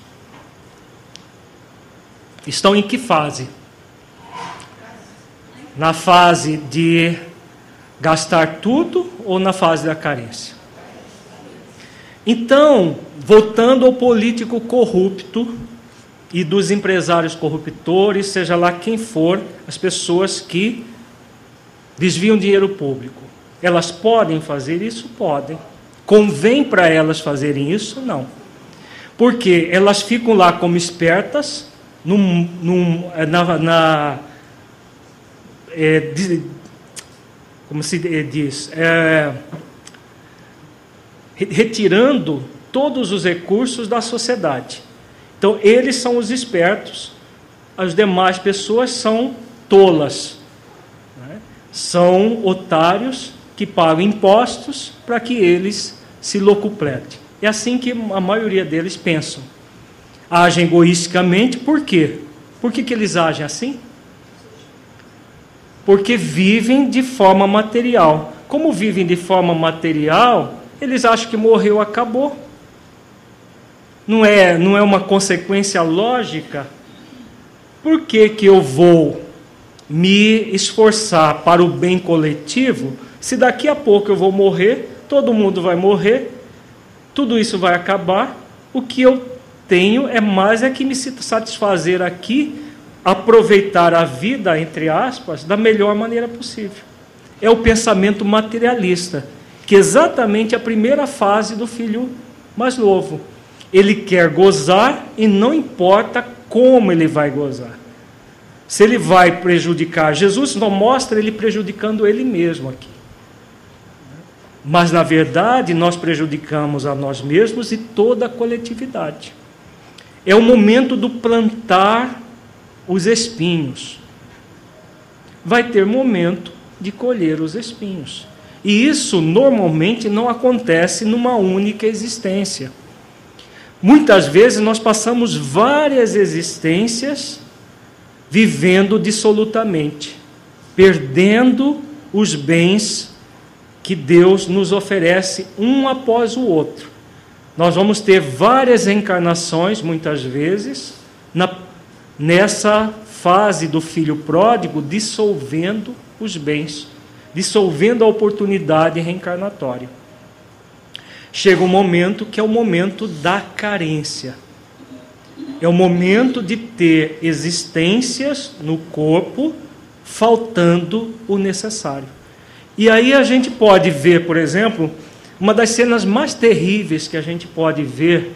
Estão em que fase? Na fase de gastar tudo ou na fase da carência? Então, voltando ao político corrupto e dos empresários corruptores, seja lá quem for, as pessoas que desviam dinheiro público. Elas podem fazer isso? Podem. Convém para elas fazerem isso? Não. Porque elas ficam lá como espertas, num, num, eh, na, na é, como se diz, é, retirando todos os recursos da sociedade. Então, eles são os espertos, as demais pessoas são tolas são otários que pagam impostos para que eles se locupletem. É assim que a maioria deles pensam. Agem egoisticamente, por quê? Por que, que eles agem assim? Porque vivem de forma material. Como vivem de forma material, eles acham que morreu, acabou. Não é, não é uma consequência lógica? Por que, que eu vou me esforçar para o bem coletivo se daqui a pouco eu vou morrer, todo mundo vai morrer, tudo isso vai acabar? O que eu tenho é mais é que me satisfazer aqui, aproveitar a vida, entre aspas, da melhor maneira possível. É o pensamento materialista, que é exatamente a primeira fase do filho mais novo. Ele quer gozar e não importa como ele vai gozar. Se ele vai prejudicar, Jesus não mostra ele prejudicando ele mesmo aqui. Mas na verdade nós prejudicamos a nós mesmos e toda a coletividade. É o momento do plantar os espinhos. Vai ter momento de colher os espinhos. E isso normalmente não acontece numa única existência. Muitas vezes nós passamos várias existências vivendo dissolutamente, perdendo os bens que Deus nos oferece um após o outro. Nós vamos ter várias encarnações, muitas vezes, na, nessa fase do filho pródigo, dissolvendo os bens, dissolvendo a oportunidade reencarnatória. Chega um momento que é o momento da carência. É o momento de ter existências no corpo faltando o necessário. E aí a gente pode ver, por exemplo, uma das cenas mais terríveis que a gente pode ver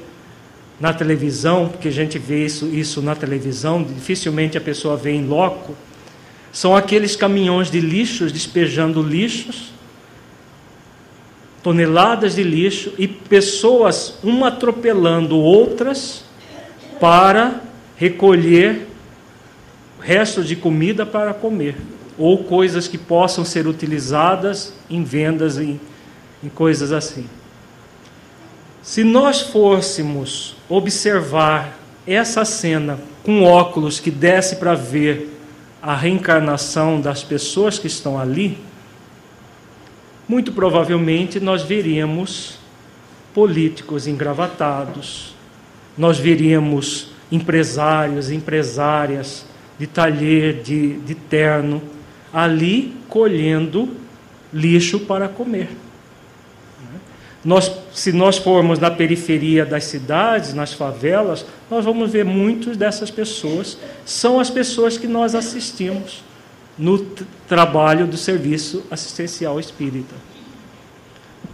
na televisão, porque a gente vê isso, isso na televisão, dificilmente a pessoa vê em loco, são aqueles caminhões de lixos despejando lixos, toneladas de lixo, e pessoas, uma atropelando outras, para recolher restos de comida para comer, ou coisas que possam ser utilizadas em vendas em, em coisas assim. Se nós fôssemos observar essa cena com óculos que desse para ver a reencarnação das pessoas que estão ali, muito provavelmente nós veríamos políticos engravatados, nós veríamos empresários, empresárias de talher, de, de terno, ali colhendo lixo para comer. Nós, se nós formos na periferia das cidades, nas favelas, nós vamos ver muitas dessas pessoas, são as pessoas que nós assistimos no trabalho do serviço assistencial espírita.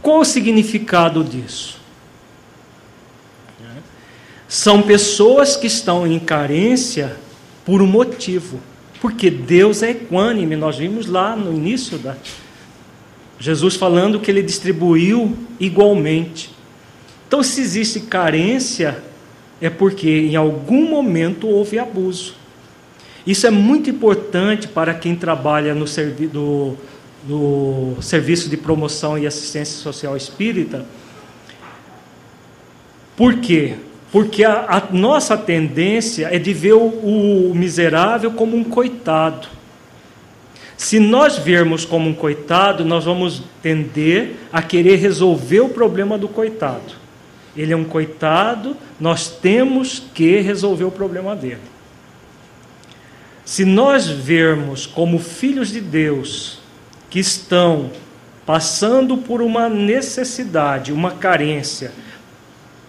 Qual o significado disso? São pessoas que estão em carência por um motivo, porque Deus é equânime. Nós vimos lá no início da Jesus falando que ele distribuiu igualmente. Então, se existe carência, é porque em algum momento houve abuso. Isso é muito importante para quem trabalha no, servi do, Serviço de Promoção e Assistência Social Espírita. Por quê? Porque a, a nossa tendência é de ver o, o miserável como um coitado. Se nós vermos como um coitado, nós vamos tender a querer resolver o problema do coitado. Ele é um coitado, nós temos que resolver o problema dele. Se nós vermos como filhos de Deus que estão passando por uma necessidade, uma carência,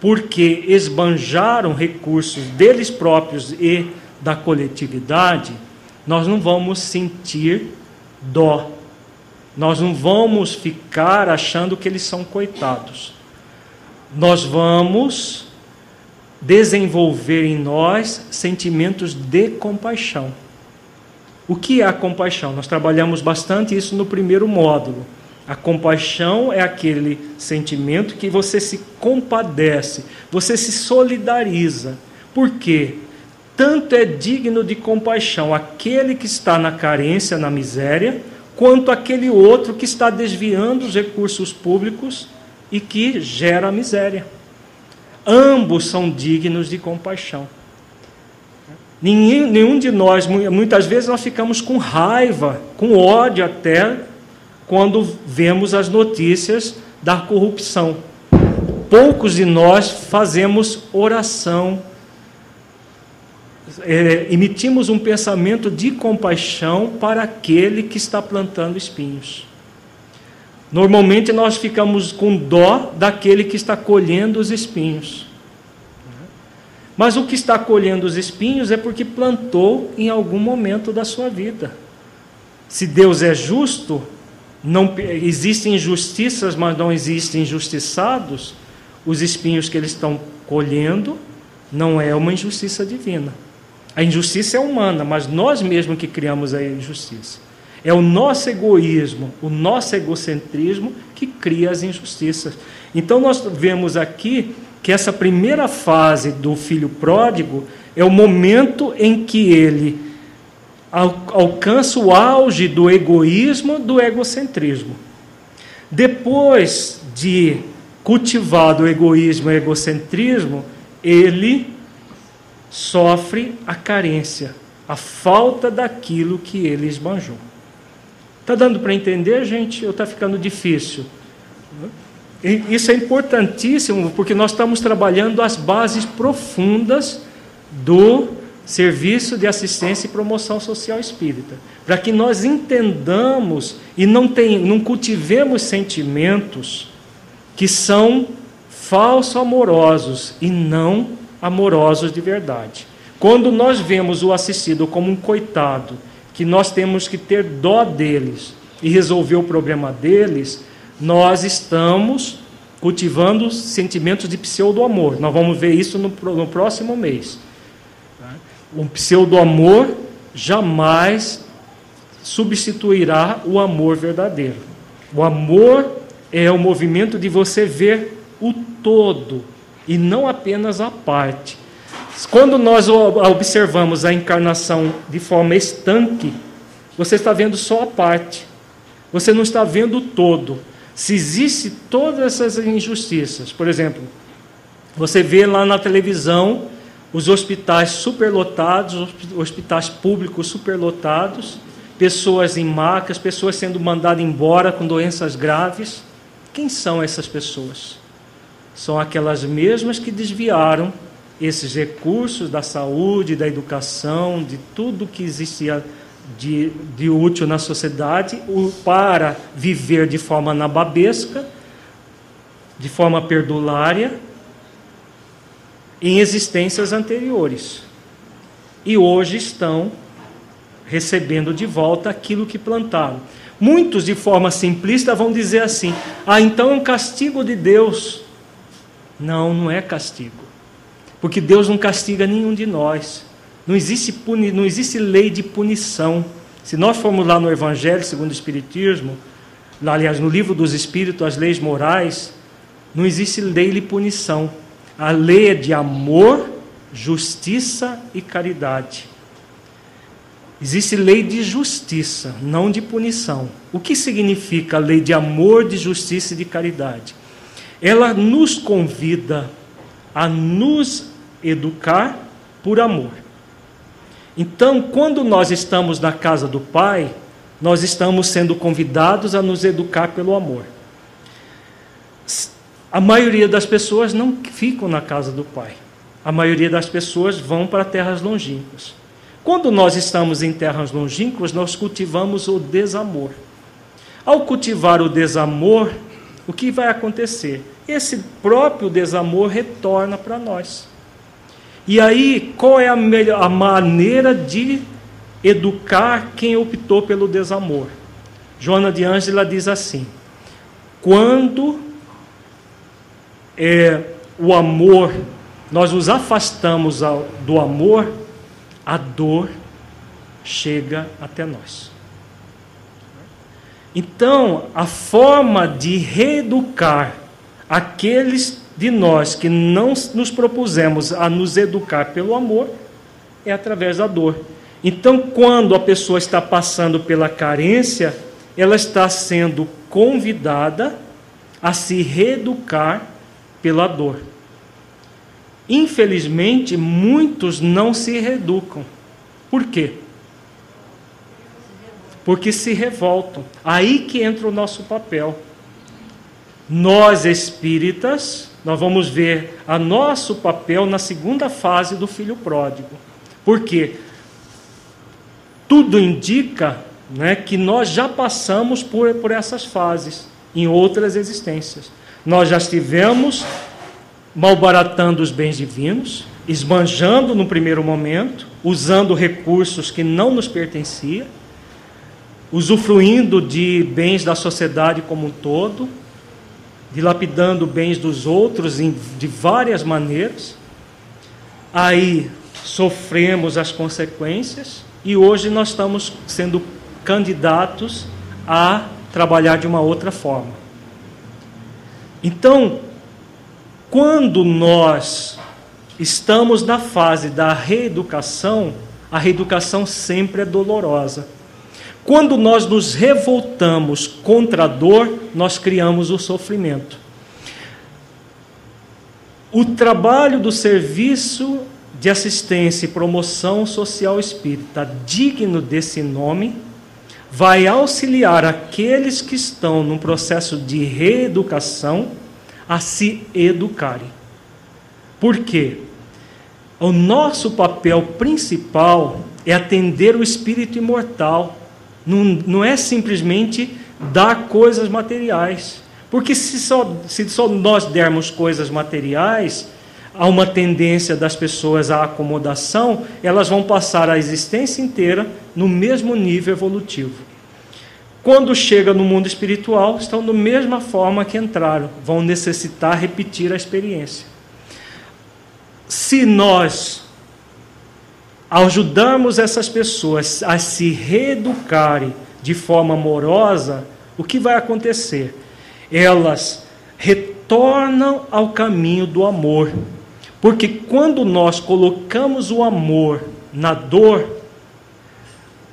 porque esbanjaram recursos deles próprios e da coletividade, nós não vamos sentir dó. Nós não vamos ficar achando que eles são coitados. Nós vamos desenvolver em nós sentimentos de compaixão. O que é a compaixão? Nós trabalhamos bastante isso no primeiro módulo. A compaixão é aquele sentimento que você se compadece, você se solidariza. Por quê? Tanto é digno de compaixão aquele que está na carência, na miséria, quanto aquele outro que está desviando os recursos públicos e que gera miséria. Ambos são dignos de compaixão. Nenhum de nós, muitas vezes, nós ficamos com raiva, com ódio até, quando vemos as notícias da corrupção. Poucos de nós fazemos oração, é, emitimos um pensamento de compaixão para aquele que está plantando espinhos. Normalmente nós ficamos com dó daquele que está colhendo os espinhos. Mas o que está colhendo os espinhos é porque plantou em algum momento da sua vida. Se Deus é justo, não existem injustiças, mas não existem injustiçados, os espinhos que eles estão colhendo não é uma injustiça divina. A injustiça é humana, mas nós mesmos que criamos a injustiça. É o nosso egoísmo, o nosso egocentrismo que cria as injustiças. Então nós vemos aqui que essa primeira fase do filho pródigo é o momento em que ele alcança o auge do egoísmo, do egocentrismo. Depois de cultivado o egoísmo e o egocentrismo, ele sofre a carência, a falta daquilo que ele esbanjou. Está dando para entender, gente? Ou está ficando difícil? Isso é importantíssimo, porque nós estamos trabalhando as bases profundas do serviço de assistência e promoção social espírita, para que nós entendamos e não, tem, não cultivemos sentimentos que são falso amorosos e não amorosos de verdade. Quando nós vemos o assistido como um coitado, que nós temos que ter dó deles e resolver o problema deles, nós estamos cultivando sentimentos de pseudo-amor. Nós vamos ver isso no, no próximo mês. O pseudo-amor jamais substituirá o amor verdadeiro. O amor é o movimento de você ver o todo e não apenas a parte. Quando nós observamos a encarnação de forma estanque, você está vendo só a parte. Você não está vendo o todo. Se existe todas essas injustiças, por exemplo, você vê lá na televisão os hospitais superlotados, hospitais públicos superlotados, pessoas em macas, pessoas sendo mandadas embora com doenças graves. Quem são essas pessoas? São aquelas mesmas que desviaram esses recursos da saúde, da educação, de tudo que existia de, de útil na sociedade para viver de forma nababesca, de forma perdulária, em existências anteriores. E hoje estão recebendo de volta aquilo que plantaram. Muitos, de forma simplista, vão dizer assim: ah, então é um castigo de Deus. Não, não é castigo. Porque Deus não castiga nenhum de nós. Não existe, puni, não existe lei de punição. Se nós formos lá no Evangelho segundo o Espiritismo, aliás, no livro dos Espíritos, as leis morais, não existe lei de punição. A lei é de amor, justiça e caridade. Existe lei de justiça, não de punição. O que significa a lei de amor, de justiça e de caridade? Ela nos convida a nos educar por amor. Então, quando nós estamos na casa do Pai, nós estamos sendo convidados a nos educar pelo amor. A maioria das pessoas não ficam na casa do Pai. A maioria das pessoas vão para terras longínquas. Quando nós estamos em terras longínquas, nós cultivamos o desamor. Ao cultivar o desamor, o que vai acontecer? Esse próprio desamor retorna para nós. E aí, qual é a, melhor, a maneira de educar quem optou pelo desamor? Joana de Ângela diz assim: quando é, o amor, nós nos afastamos do amor, a dor chega até nós. Então, a forma de reeducar aqueles de nós que não nos propusemos a nos educar pelo amor é através da dor. Então, quando a pessoa está passando pela carência, ela está sendo convidada a se reeducar pela dor. Infelizmente, muitos não se reeducam. Por quê? Porque se revoltam. Aí que entra o nosso papel. Nós espíritas, nós vamos ver a nosso papel na segunda fase do filho pródigo. Por quê? Tudo indica né, que nós já passamos por, por essas fases em outras existências. Nós já estivemos malbaratando os bens divinos, esbanjando no primeiro momento, usando recursos que não nos pertenciam, usufruindo de bens da sociedade como um todo, dilapidando bens dos outros de várias maneiras. Aí sofremos as consequências e hoje nós estamos sendo candidatos a trabalhar de uma outra forma. Então, quando nós estamos na fase da reeducação, a reeducação sempre é dolorosa. Quando nós nos revoltamos contra a dor, nós criamos o sofrimento. O trabalho do serviço de assistência e promoção social espírita, digno desse nome, vai auxiliar aqueles que estão num processo de reeducação a se educarem. Por quê? O nosso papel principal é atender o espírito imortal, não, não é simplesmente dar coisas materiais. Porque se só, se só nós dermos coisas materiais, há uma tendência das pessoas à acomodação, elas vão passar a existência inteira no mesmo nível evolutivo. Quando chega no mundo espiritual, estão da mesma forma que entraram, vão necessitar repetir a experiência. Se nós ajudarmos essas pessoas a se reeducarem de forma amorosa, o que vai acontecer? Elas retornam ao caminho do amor porque quando nós colocamos o amor na dor,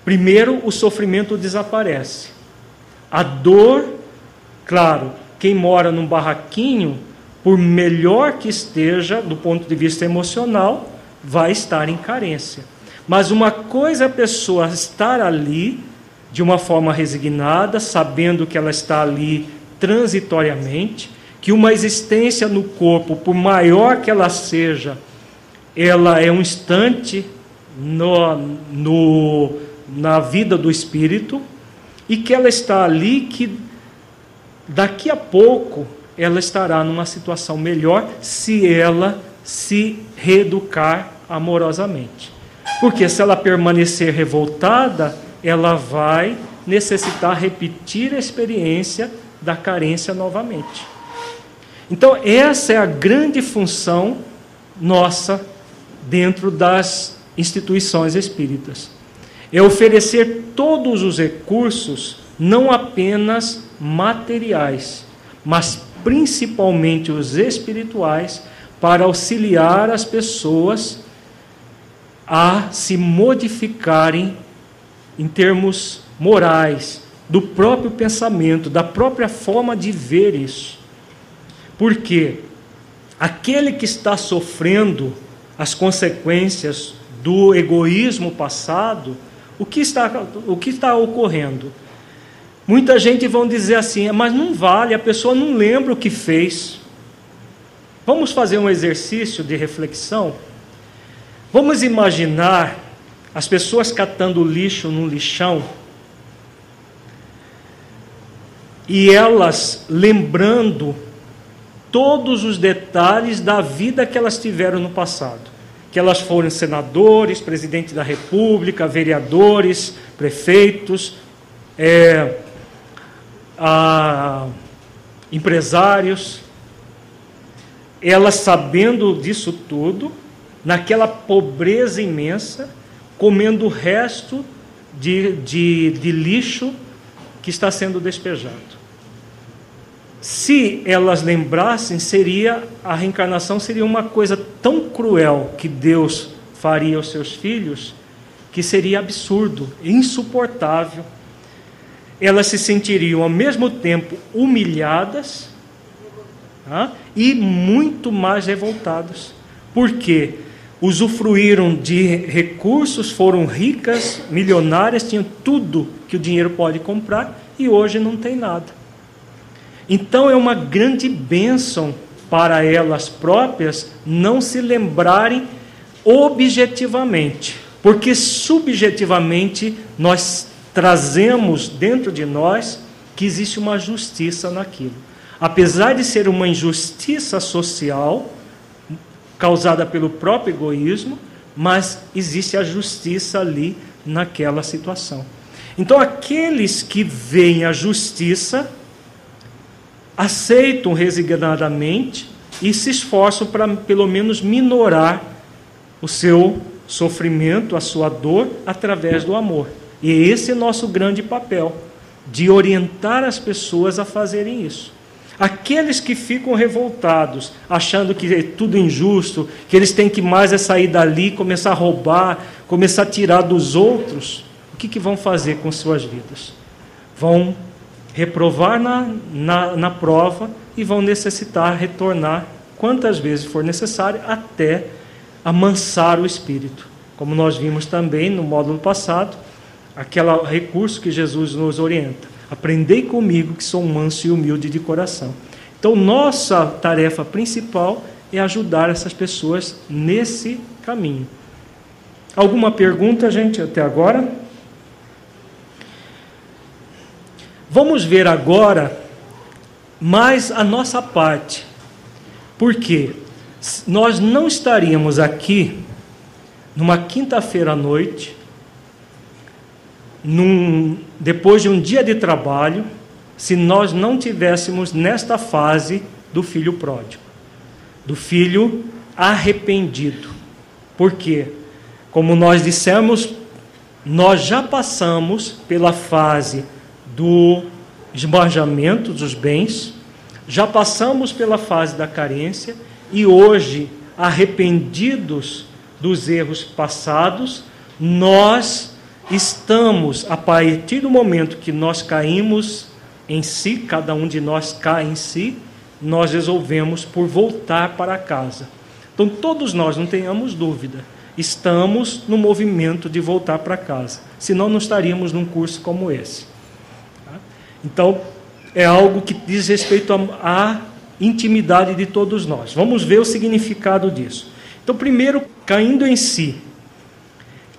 primeiro o sofrimento desaparece. A dor, claro, quem mora num barraquinho, por melhor que esteja do ponto de vista emocional, vai estar em carência. Mas uma coisa é a pessoa estar ali de uma forma resignada, sabendo que ela está ali transitoriamente, que uma existência no corpo, por maior que ela seja, ela é um instante no, no, na vida do espírito e que ela está ali que daqui a pouco ela estará numa situação melhor se ela se reeducar amorosamente. Porque se ela permanecer revoltada, ela vai necessitar repetir a experiência da carência novamente. Então, essa é a grande função nossa dentro das instituições espíritas. É oferecer todos os recursos, não apenas materiais, mas principalmente os espirituais, para auxiliar as pessoas a se modificarem em termos morais, do próprio pensamento, da própria forma de ver isso. Porque aquele que está sofrendo as consequências do egoísmo passado, o que está, o que está ocorrendo? Muita gente vão dizer assim, mas não vale, a pessoa não lembra o que fez. Vamos fazer um exercício de reflexão? Vamos imaginar as pessoas catando lixo num lixão e elas lembrando todos os detalhes da vida que elas tiveram no passado. Que elas foram senadores, presidente da república, vereadores, prefeitos, é, a, empresários. Elas sabendo disso tudo, naquela pobreza imensa, comendo o resto de, de, de lixo que está sendo despejado se elas lembrassem, seria a reencarnação seria uma coisa tão cruel que Deus faria aos seus filhos, que seria absurdo, insuportável. elas se sentiriam ao mesmo tempo humilhadas tá? e muito mais revoltadas. Porque usufruíram de recursos, foram ricas, milionárias, tinham tudo que o dinheiro pode comprar e hoje não tem nada. Então é uma grande bênção para elas próprias não se lembrarem objetivamente, porque subjetivamente nós trazemos dentro de nós que existe uma justiça naquilo. Apesar de ser uma injustiça social causada pelo próprio egoísmo, mas existe a justiça ali naquela situação. Então, aqueles que veem a justiça aceitam resignadamente e se esforçam para, pelo menos, minorar o seu sofrimento, a sua dor, através do amor. E esse é nosso grande papel, de orientar as pessoas a fazerem isso. Aqueles que ficam revoltados, achando que é tudo injusto, que eles têm que mais é sair dali, começar a roubar, começar a tirar dos outros, o que, que vão fazer com suas vidas? Vão reprovar na, na, na prova e vão necessitar retornar quantas vezes for necessário até amansar o espírito. Como nós vimos também no módulo passado, aquele recurso que Jesus nos orienta. Aprendei comigo que sou manso e humilde de coração. Então, nossa tarefa principal é ajudar essas pessoas nesse caminho. Alguma pergunta, gente, até agora? Vamos ver agora mais a nossa parte. Porque nós não estaríamos aqui numa quinta-feira à noite, num, depois de um dia de trabalho, se nós não tivéssemos nesta fase do filho pródigo, do filho arrependido. Por quê? Como nós dissemos, nós já passamos pela fase do esbanjamento dos bens, já passamos pela fase da carência e hoje, arrependidos dos erros passados, nós estamos, a partir do momento que nós caímos em si, cada um de nós cai em si, nós resolvemos por voltar para casa. Então, todos nós, não tenhamos dúvida, estamos no movimento de voltar para casa, senão não estaríamos num curso como esse. Então, é algo que diz respeito à intimidade de todos nós. Vamos ver o significado disso. Então, primeiro, caindo em si.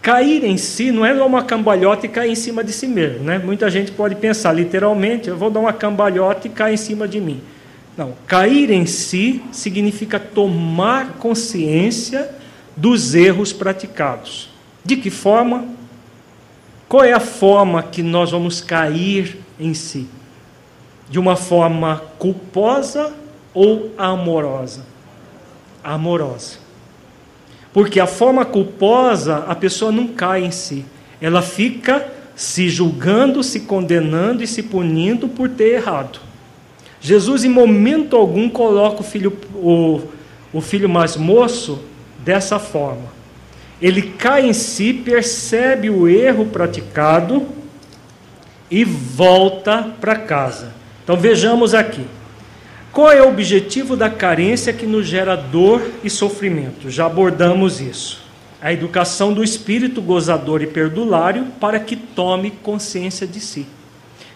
Cair em si não é uma cambalhota e cair em cima de si mesmo. Né? Muita gente pode pensar, literalmente, eu vou dar uma cambalhota e cair em cima de mim. Não, cair em si significa tomar consciência dos erros praticados. De que forma? Qual é a forma que nós vamos cair em si? De uma forma culposa ou amorosa? Amorosa. Porque a forma culposa, a pessoa não cai em si. Ela fica se julgando, se condenando e se punindo por ter errado. Jesus, em momento algum, coloca o filho, o, o filho mais moço dessa forma. Ele cai em si, percebe o erro praticado e volta para casa. Então vejamos aqui. Qual é o objetivo da carência que nos gera dor e sofrimento? Já abordamos isso. A educação do espírito gozador e perdulário para que tome consciência de si.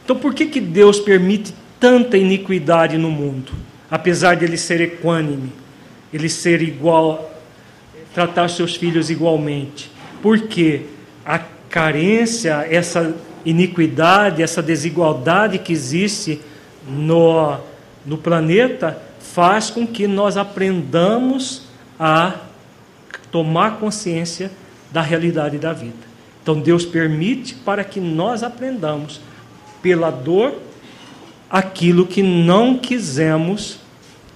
Então, por que, que Deus permite tanta iniquidade no mundo? Apesar de ele ser equânime, ele ser igual, tratar seus filhos igualmente. Porque a carência, essa iniquidade, essa desigualdade que existe no, no planeta, faz com que nós aprendamos a tomar consciência da realidade da vida. Então Deus permite para que nós aprendamos pela dor aquilo que não quisemos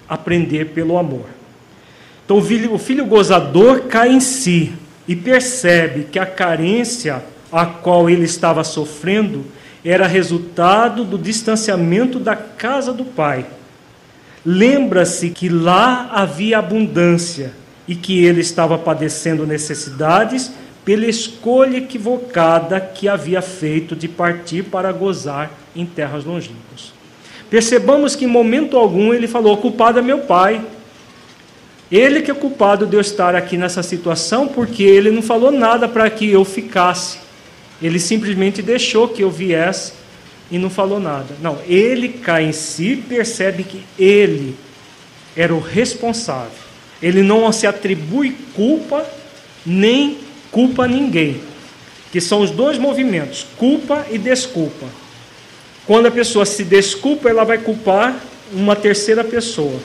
aprender pelo amor. Então o filho, o filho gozador cai em si e percebe que a carência a qual ele estava sofrendo era resultado do distanciamento da casa do pai. Lembra-se que lá havia abundância e que ele estava padecendo necessidades pela escolha equivocada que havia feito de partir para gozar em terras longínquas. Percebamos que em momento algum ele falou: culpado é meu pai. Ele que é culpado de eu estar aqui nessa situação, porque ele não falou nada para que eu ficasse. Ele simplesmente deixou que eu viesse e não falou nada. Não, ele cai em si, percebe que ele era o responsável. Ele não se atribui culpa, nem culpa a ninguém. Que são os dois movimentos, culpa e desculpa. Quando a pessoa se desculpa, ela vai culpar uma terceira pessoa.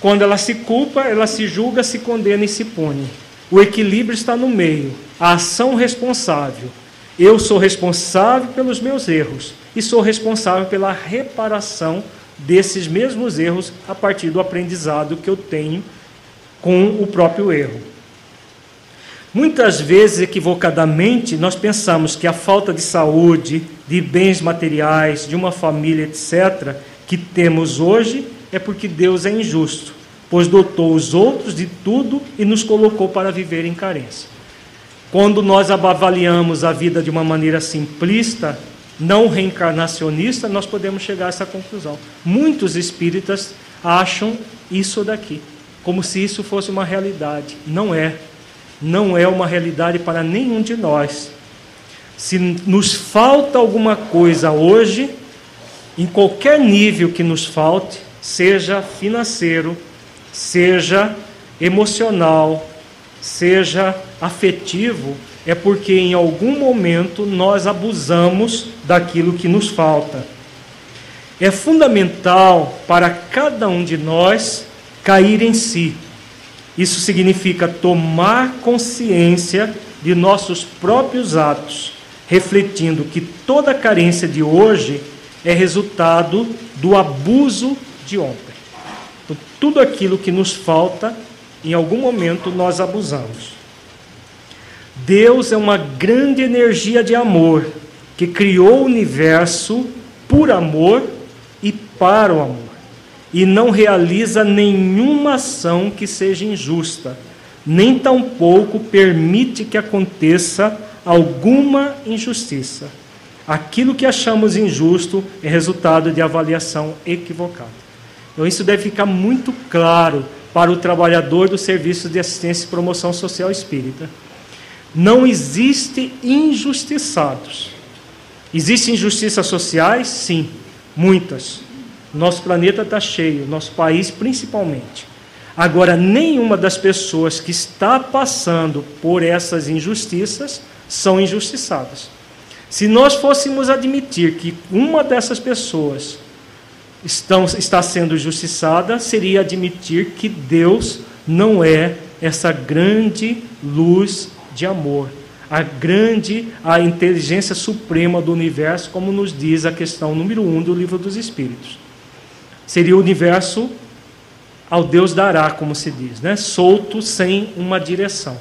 Quando ela se culpa, ela se julga, se condena e se pune. O equilíbrio está no meio, a ação responsável. Eu sou responsável pelos meus erros e sou responsável pela reparação desses mesmos erros a partir do aprendizado que eu tenho com o próprio erro. Muitas vezes, equivocadamente, nós pensamos que a falta de saúde, de bens materiais, de uma família, etc., que temos hoje, é porque Deus é injusto, pois dotou os outros de tudo e nos colocou para viver em carência. Quando nós avaliamos a vida de uma maneira simplista, não reencarnacionista, nós podemos chegar a essa conclusão. Muitos espíritas acham isso daqui, como se isso fosse uma realidade. Não é não é uma realidade para nenhum de nós. Se nos falta alguma coisa hoje, em qualquer nível que nos falte, seja financeiro, seja emocional, seja afetivo, é porque em algum momento nós abusamos daquilo que nos falta. É fundamental para cada um de nós cair em si isso significa tomar consciência de nossos próprios atos, refletindo que toda carência de hoje é resultado do abuso de ontem. Então, tudo aquilo que nos falta, em algum momento nós abusamos. Deus é uma grande energia de amor que criou o universo por amor e para o amor e não realiza nenhuma ação que seja injusta, nem tampouco permite que aconteça alguma injustiça. Aquilo que achamos injusto é resultado de avaliação equivocada. Então, isso deve ficar muito claro para o trabalhador do Serviço de Assistência e Promoção Social Espírita. Não existe injustiçados. Existem injustiças sociais? Sim, muitas. Nosso planeta está cheio, nosso país principalmente. Agora, nenhuma das pessoas que está passando por essas injustiças são injustiçadas. Se nós fôssemos admitir que uma dessas pessoas estão, está sendo injustiçada, seria admitir que Deus não é essa grande luz de amor, a grande, a inteligência suprema do universo, como nos diz a questão número um do livro dos Espíritos seria o universo ao Deus dará, como se diz, né? solto, sem uma direção.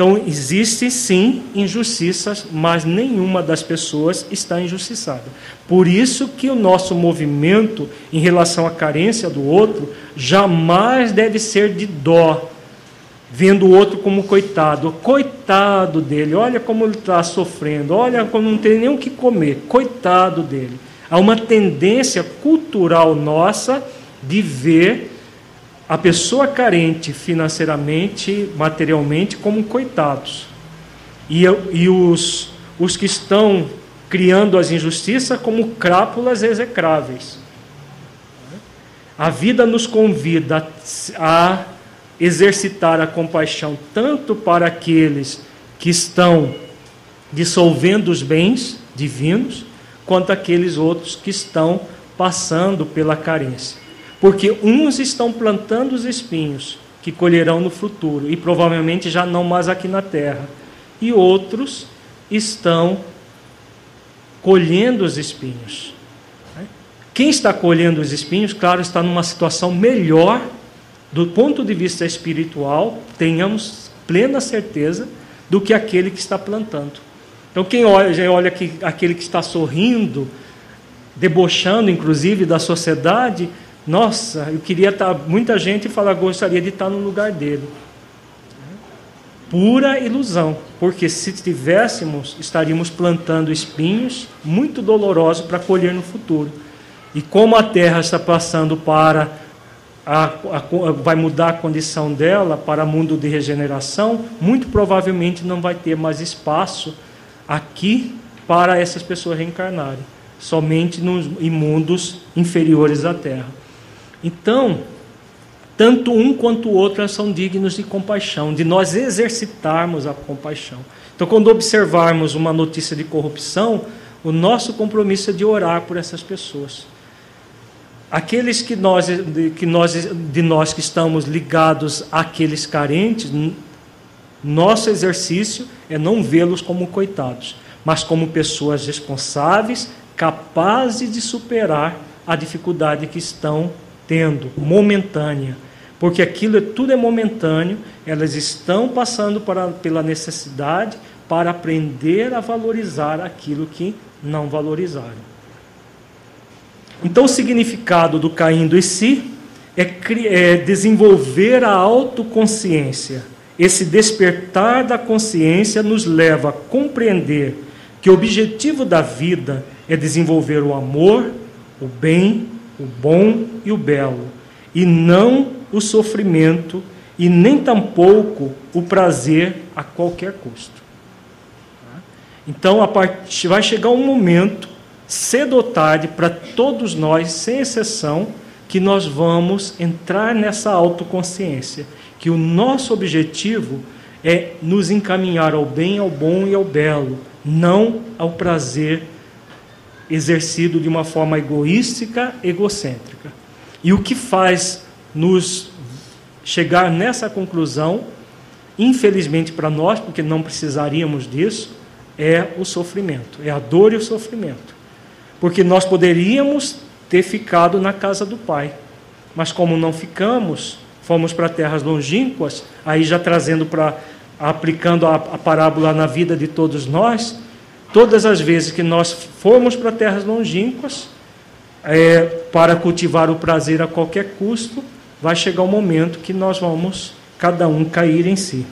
Então, existem sim injustiças, mas nenhuma das pessoas está injustiçada. Por isso que o nosso movimento em relação à carência do outro jamais deve ser de dó, vendo o outro como coitado. Coitado dele, olha como ele está sofrendo, olha como não tem nem o que comer, coitado dele. Há uma tendência cultural nossa de ver a pessoa carente financeiramente, materialmente, como coitados. E, e os, os que estão criando as injustiças como crápulas execráveis. A vida nos convida a exercitar a compaixão tanto para aqueles que estão dissolvendo os bens divinos, quanto aqueles outros que estão passando pela carência. Porque uns estão plantando os espinhos que colherão no futuro e provavelmente já não mais aqui na terra, e outros estão colhendo os espinhos. Quem está colhendo os espinhos, claro, está numa situação melhor do ponto de vista espiritual, tenhamos plena certeza, do que aquele que está plantando. Então, quem olha, olha que, aquele que está sorrindo, debochando, inclusive, da sociedade, nossa, eu queria estar. Muita gente fala, gostaria de estar no lugar dele. pura ilusão, porque se tivéssemos, estaríamos plantando espinhos muito dolorosos para colher no futuro. E como a terra está passando para a, a, vai mudar a condição dela para mundo de regeneração, muito provavelmente não vai ter mais espaço aqui para essas pessoas reencarnarem, somente nos imundos inferiores à Terra. Então, tanto um quanto o outro são dignos de compaixão, de nós exercitarmos a compaixão. Então, quando observarmos uma notícia de corrupção, o nosso compromisso é de orar por essas pessoas. Aqueles que nós, que nós, de nós que estamos ligados àqueles carentes, nosso exercício é não vê-los como coitados, mas como pessoas responsáveis, capazes de superar a dificuldade que estão tendo, momentânea. Porque aquilo é, tudo é momentâneo, elas estão passando para, pela necessidade para aprender a valorizar aquilo que não valorizaram. Então, o significado do caindo em si é, é desenvolver a autoconsciência. Esse despertar da consciência nos leva a compreender que o objetivo da vida é desenvolver o amor, o bem, o bom e o belo, e não o sofrimento e nem tampouco o prazer a qualquer custo. Então, part... vai chegar um momento cedo ou tarde, para todos nós, sem exceção, que nós vamos entrar nessa autoconsciência, que o nosso objetivo é nos encaminhar ao bem, ao bom e ao belo, não ao prazer exercido de uma forma egoística, egocêntrica. E o que faz nos chegar nessa conclusão, infelizmente para nós, porque não precisaríamos disso, é o sofrimento, é a dor e o sofrimento porque nós poderíamos ter ficado na casa do Pai, mas como não ficamos, fomos para terras longínquas, aí já trazendo para aplicando a, a parábola na vida de todos nós, todas as vezes que nós formos para terras longínquas, é, para cultivar o prazer a qualquer custo, vai chegar o um momento que nós vamos cada um cair em si.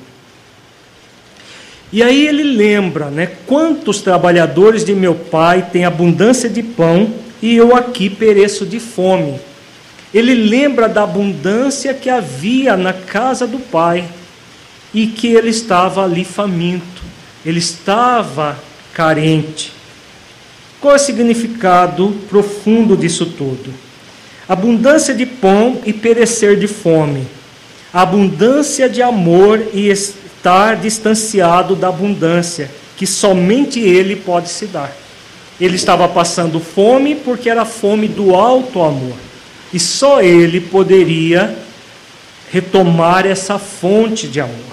E aí ele lembra, né? Quantos trabalhadores de meu pai têm abundância de pão e eu aqui pereço de fome. Ele lembra da abundância que havia na casa do pai e que ele estava ali faminto, ele estava carente. Qual é o significado profundo disso tudo? Abundância de pão e perecer de fome. Abundância de amor e estar distanciado da abundância que somente ele pode se dar. Ele estava passando fome porque era fome do alto amor. E só ele poderia retomar essa fonte de amor.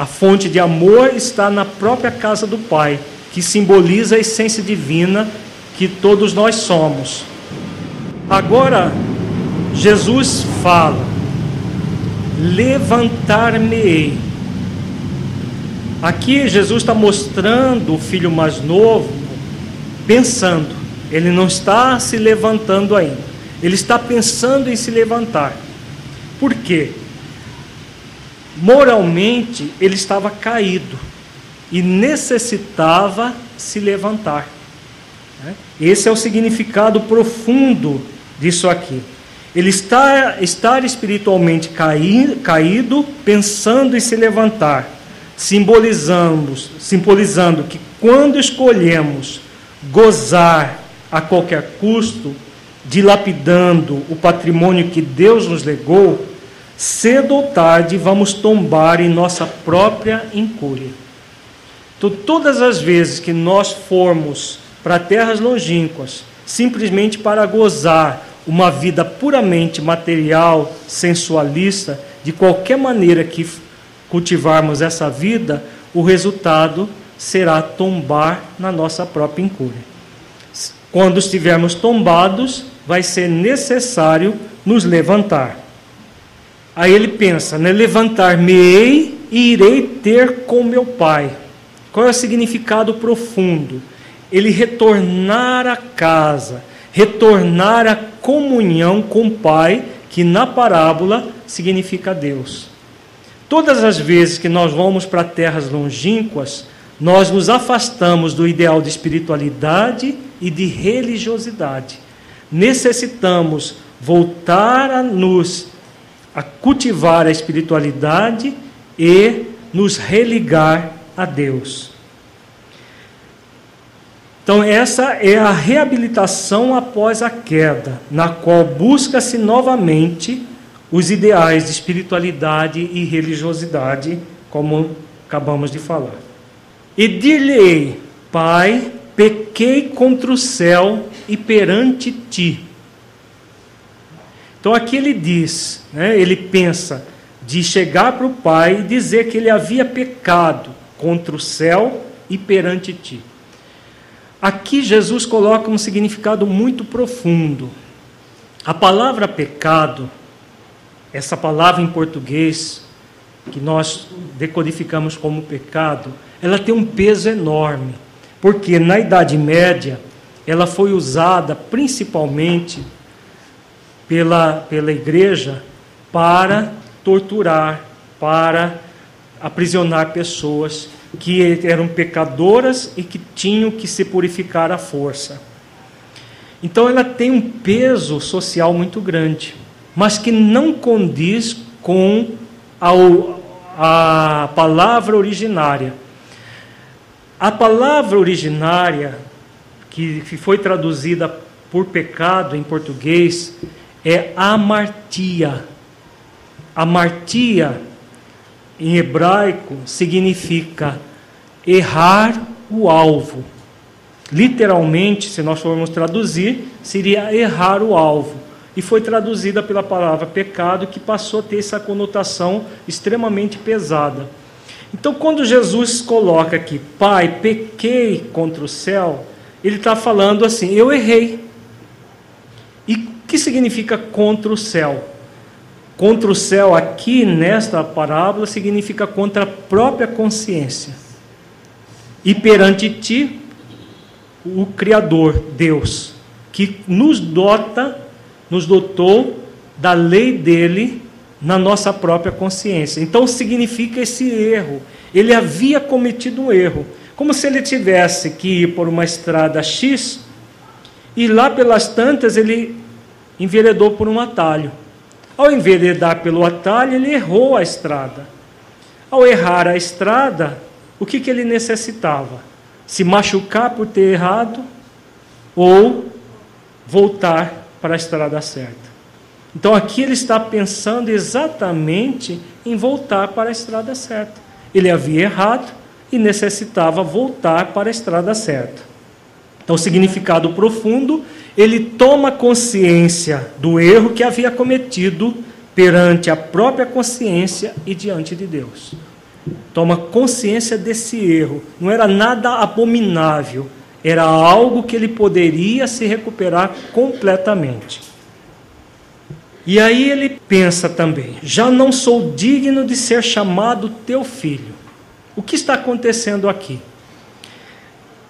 A fonte de amor está na própria casa do Pai, que simboliza a essência divina que todos nós somos. Agora, Jesus fala: Levantar-me-ei Aqui Jesus está mostrando o filho mais novo pensando, ele não está se levantando ainda, ele está pensando em se levantar. Por quê? Moralmente ele estava caído e necessitava se levantar. Né? Esse é o significado profundo disso aqui. Ele está estar espiritualmente caído, pensando em se levantar simbolizamos, simbolizando que quando escolhemos gozar a qualquer custo, dilapidando o patrimônio que Deus nos legou, cedo ou tarde vamos tombar em nossa própria incúria. Então, todas as vezes que nós formos para terras longínquas, simplesmente para gozar uma vida puramente material, sensualista, de qualquer maneira que cultivarmos essa vida, o resultado será tombar na nossa própria incúria. Quando estivermos tombados, vai ser necessário nos levantar. Aí ele pensa, né? Levantar-me-ei e irei ter com meu Pai. Qual é o significado profundo? Ele retornar à casa, retornar à comunhão com o Pai, que na parábola significa Deus. Todas as vezes que nós vamos para terras longínquas, nós nos afastamos do ideal de espiritualidade e de religiosidade. Necessitamos voltar a nos a cultivar a espiritualidade e nos religar a Deus. Então, essa é a reabilitação após a queda, na qual busca-se novamente os ideais de espiritualidade e religiosidade, como acabamos de falar. E dir-lhe-ei, Pai, pequei contra o céu e perante ti. Então aqui ele diz, né, ele pensa de chegar para o Pai e dizer que ele havia pecado contra o céu e perante ti. Aqui Jesus coloca um significado muito profundo. A palavra pecado, essa palavra em português, que nós decodificamos como pecado, ela tem um peso enorme, porque na Idade Média ela foi usada principalmente pela, pela igreja para torturar, para aprisionar pessoas que eram pecadoras e que tinham que se purificar à força. Então ela tem um peso social muito grande, mas que não condiz com a, a palavra originária. A palavra originária, que foi traduzida por pecado em português, é amartia. Amartia, em hebraico, significa errar o alvo. Literalmente, se nós formos traduzir, seria errar o alvo. E foi traduzida pela palavra pecado, que passou a ter essa conotação extremamente pesada. Então, quando Jesus coloca aqui, Pai, pequei contra o céu, ele está falando assim: eu errei. E que significa contra o céu? Contra o céu, aqui nesta parábola, significa contra a própria consciência. E perante ti, o Criador, Deus, que nos dota, nos dotou da lei dele na nossa própria consciência. Então significa esse erro. Ele havia cometido um erro. Como se ele tivesse que ir por uma estrada X e lá pelas tantas ele enveredou por um atalho. Ao enveredar pelo atalho, ele errou a estrada. Ao errar a estrada, o que, que ele necessitava? Se machucar por ter errado ou voltar para a estrada certa. Então aqui ele está pensando exatamente em voltar para a estrada certa. Ele havia errado e necessitava voltar para a estrada certa. Então, o significado profundo ele toma consciência do erro que havia cometido perante a própria consciência e diante de Deus. Toma consciência desse erro. Não era nada abominável, era algo que ele poderia se recuperar completamente. E aí ele pensa também: já não sou digno de ser chamado teu filho. O que está acontecendo aqui?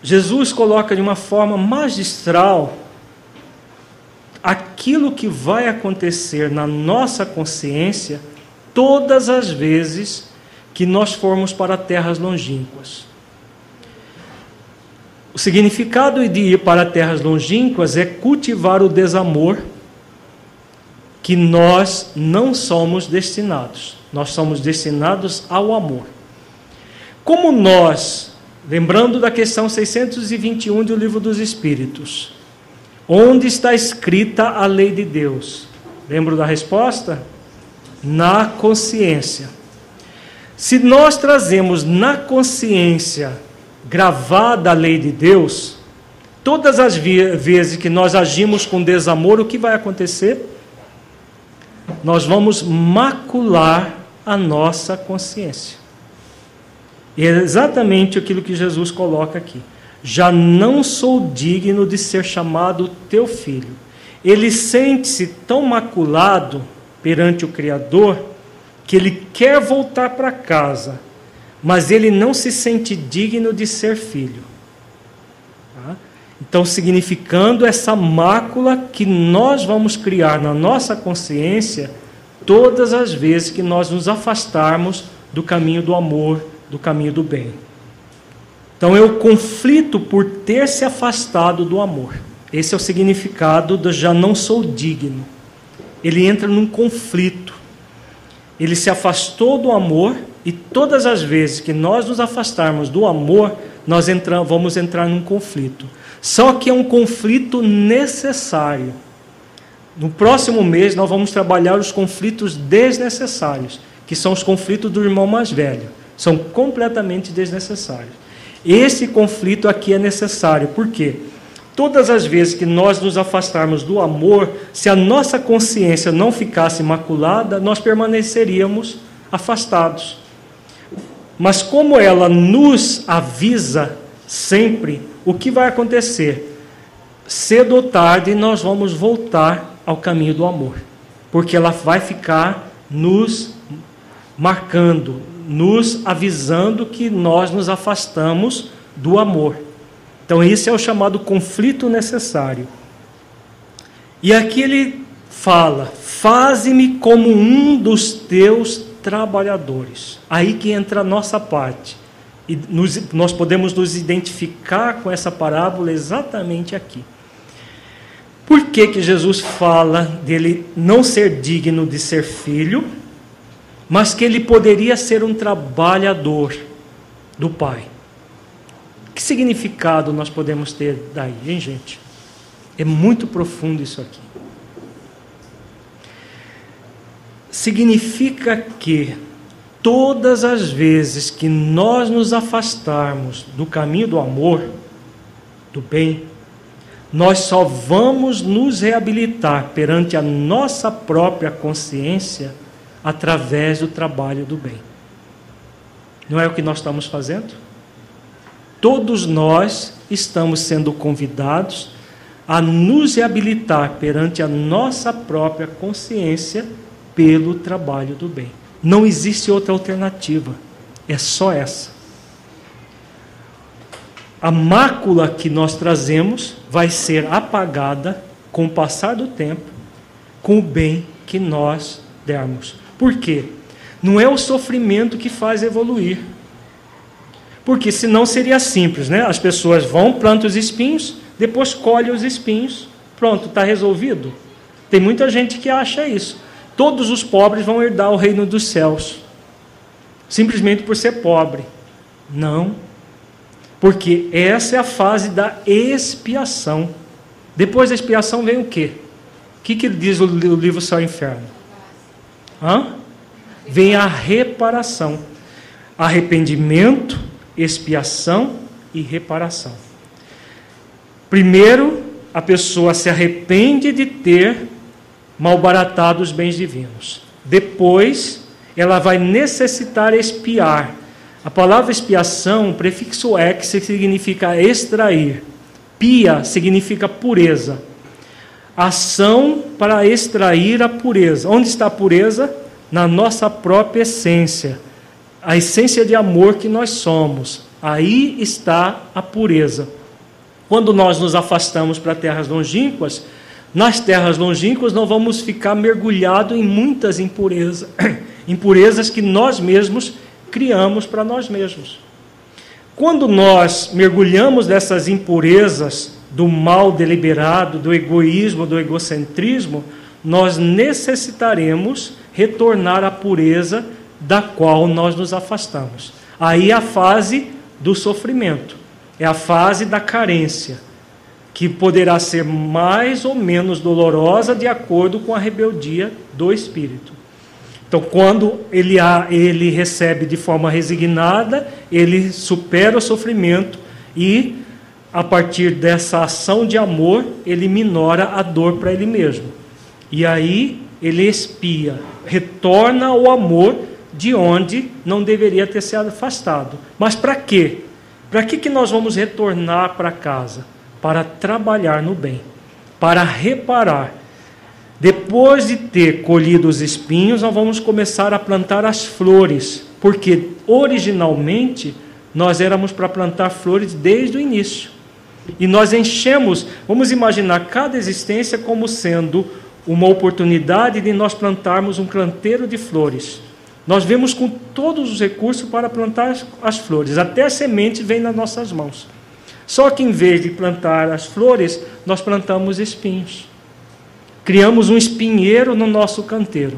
Jesus coloca de uma forma magistral aquilo que vai acontecer na nossa consciência todas as vezes que nós formos para terras longínquas. O significado de ir para terras longínquas é cultivar o desamor que nós não somos destinados. Nós somos destinados ao amor. Como nós, lembrando da questão 621 do Livro dos Espíritos, Onde está escrita a lei de Deus? Lembro da resposta? Na consciência. Se nós trazemos na consciência gravada a lei de Deus, todas as vezes que nós agimos com desamor, o que vai acontecer? Nós vamos macular a nossa consciência. E é exatamente aquilo que Jesus coloca aqui já não sou digno de ser chamado teu filho. Ele sente-se tão maculado perante o Criador que ele quer voltar para casa, mas ele não se sente digno de ser filho. Tá? Então, significando essa mácula que nós vamos criar na nossa consciência todas as vezes que nós nos afastarmos do caminho do amor, do caminho do bem. Então é o conflito por ter se afastado do amor. Esse é o significado do já não sou digno. Ele entra num conflito. Ele se afastou do amor e todas as vezes que nós nos afastarmos do amor, nós vamos entrar num conflito. Só que é um conflito necessário. No próximo mês nós vamos trabalhar os conflitos desnecessários, que são os conflitos do irmão mais velho. São completamente desnecessários. Esse conflito aqui é necessário. Por quê? Todas as vezes que nós nos afastarmos do amor, se a nossa consciência não ficasse imaculada, nós permaneceríamos afastados. Mas como ela nos avisa sempre o que vai acontecer, cedo ou tarde nós vamos voltar ao caminho do amor, porque ela vai ficar nos marcando, nos avisando que nós nos afastamos do amor. Então, esse é o chamado conflito necessário. E aqui ele fala: Faze-me como um dos teus trabalhadores. Aí que entra a nossa parte. E nos, nós podemos nos identificar com essa parábola exatamente aqui. Por que, que Jesus fala dele não ser digno de ser filho? Mas que ele poderia ser um trabalhador do Pai. Que significado nós podemos ter daí, hein, gente? É muito profundo isso aqui. Significa que todas as vezes que nós nos afastarmos do caminho do amor, do bem, nós só vamos nos reabilitar perante a nossa própria consciência através do trabalho do bem. Não é o que nós estamos fazendo? Todos nós estamos sendo convidados a nos reabilitar perante a nossa própria consciência pelo trabalho do bem. Não existe outra alternativa, é só essa. A mácula que nós trazemos vai ser apagada com o passar do tempo, com o bem que nós dermos. Por quê? Não é o sofrimento que faz evoluir. Porque senão seria simples, né? As pessoas vão, plantam os espinhos, depois colhem os espinhos, pronto, está resolvido. Tem muita gente que acha isso. Todos os pobres vão herdar o reino dos céus, simplesmente por ser pobre. Não, porque essa é a fase da expiação. Depois da expiação vem o quê? O que, que diz o livro Céu e Inferno? Hã? Vem a reparação. Arrependimento, expiação e reparação. Primeiro, a pessoa se arrepende de ter malbaratado os bens divinos. Depois, ela vai necessitar expiar. A palavra expiação, o prefixo ex significa extrair. Pia significa pureza ação para extrair a pureza. Onde está a pureza? Na nossa própria essência, a essência de amor que nós somos. Aí está a pureza. Quando nós nos afastamos para terras longínquas, nas terras longínquas não vamos ficar mergulhados em muitas impurezas, [clears throat] impurezas que nós mesmos criamos para nós mesmos. Quando nós mergulhamos dessas impurezas do mal deliberado, do egoísmo, do egocentrismo, nós necessitaremos retornar à pureza da qual nós nos afastamos. Aí a fase do sofrimento, é a fase da carência, que poderá ser mais ou menos dolorosa de acordo com a rebeldia do espírito. Então, quando ele, ele recebe de forma resignada, ele supera o sofrimento e a partir dessa ação de amor, ele minora a dor para ele mesmo. E aí ele expia, retorna ao amor de onde não deveria ter se afastado. Mas para quê? Para que, que nós vamos retornar para casa? Para trabalhar no bem, para reparar. Depois de ter colhido os espinhos, nós vamos começar a plantar as flores, porque originalmente nós éramos para plantar flores desde o início. E nós enchemos, vamos imaginar cada existência como sendo uma oportunidade de nós plantarmos um canteiro de flores. Nós vemos com todos os recursos para plantar as flores, até a semente vem nas nossas mãos. Só que em vez de plantar as flores, nós plantamos espinhos. Criamos um espinheiro no nosso canteiro.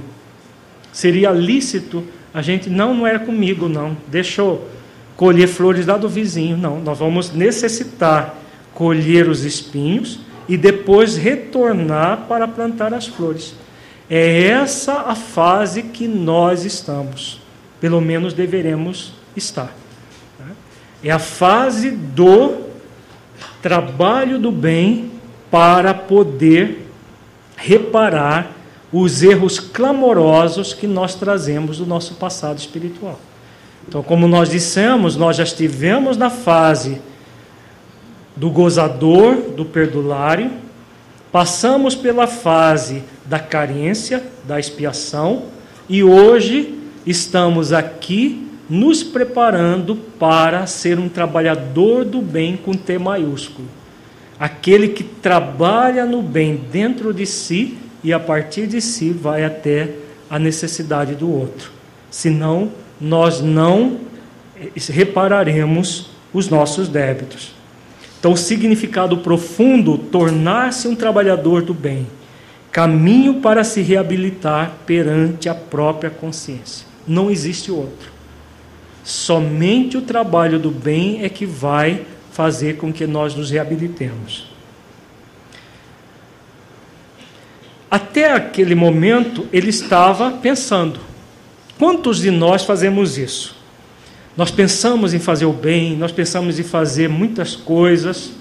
Seria lícito a gente, não, não é comigo, não, deixa eu colher flores lá do vizinho. Não, nós vamos necessitar colher os espinhos e depois retornar para plantar as flores. É essa a fase que nós estamos, pelo menos deveremos estar. É a fase do trabalho do bem para poder reparar os erros clamorosos que nós trazemos do nosso passado espiritual. Então, como nós dissemos, nós já estivemos na fase do gozador, do perdulário, passamos pela fase da carência, da expiação, e hoje estamos aqui nos preparando para ser um trabalhador do bem com T maiúsculo. Aquele que trabalha no bem dentro de si e a partir de si vai até a necessidade do outro. Senão, nós não repararemos os nossos débitos. Então, o significado profundo, tornar-se um trabalhador do bem, caminho para se reabilitar perante a própria consciência. Não existe outro. Somente o trabalho do bem é que vai fazer com que nós nos reabilitemos. Até aquele momento, ele estava pensando: quantos de nós fazemos isso? Nós pensamos em fazer o bem, nós pensamos em fazer muitas coisas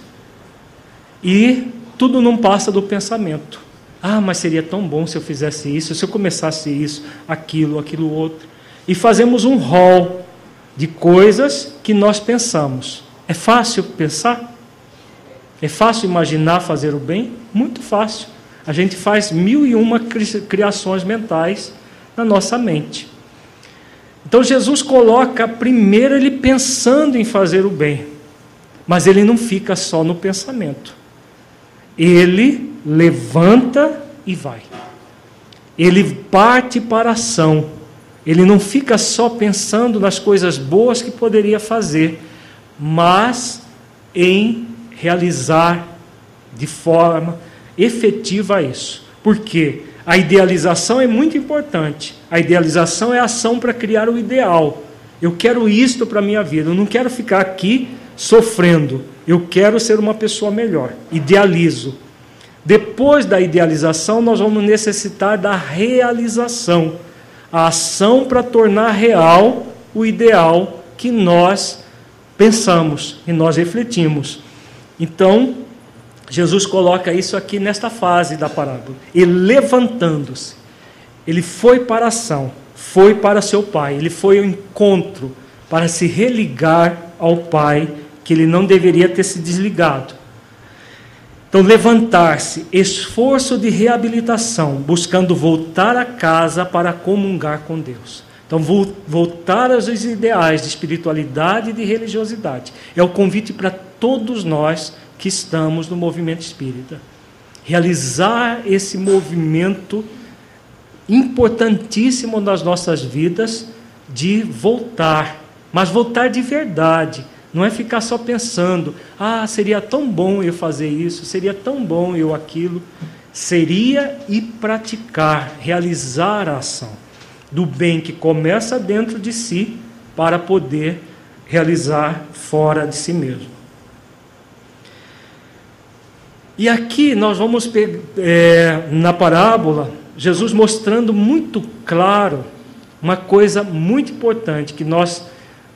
e tudo não passa do pensamento. Ah, mas seria tão bom se eu fizesse isso, se eu começasse isso, aquilo, aquilo outro. E fazemos um rol de coisas que nós pensamos. É fácil pensar? É fácil imaginar fazer o bem? Muito fácil. A gente faz mil e uma criações mentais na nossa mente. Então Jesus coloca primeiro ele pensando em fazer o bem, mas ele não fica só no pensamento. Ele levanta e vai. Ele parte para a ação. Ele não fica só pensando nas coisas boas que poderia fazer, mas em realizar de forma efetiva isso. Por quê? A idealização é muito importante. A idealização é a ação para criar o ideal. Eu quero isto para a minha vida. Eu não quero ficar aqui sofrendo. Eu quero ser uma pessoa melhor. Idealizo. Depois da idealização, nós vamos necessitar da realização a ação para tornar real o ideal que nós pensamos e nós refletimos. Então, Jesus coloca isso aqui nesta fase da parábola. E levantando-se, ele foi para a ação, foi para seu pai, ele foi ao encontro para se religar ao pai, que ele não deveria ter se desligado. Então, levantar-se, esforço de reabilitação, buscando voltar a casa para comungar com Deus. Então, voltar aos ideais de espiritualidade e de religiosidade. É o convite para todos nós que estamos no movimento espírita. Realizar esse movimento importantíssimo nas nossas vidas de voltar, mas voltar de verdade. Não é ficar só pensando, ah, seria tão bom eu fazer isso, seria tão bom eu aquilo. Seria e praticar, realizar a ação do bem que começa dentro de si para poder realizar fora de si mesmo. E aqui nós vamos é, na parábola Jesus mostrando muito claro uma coisa muito importante que nós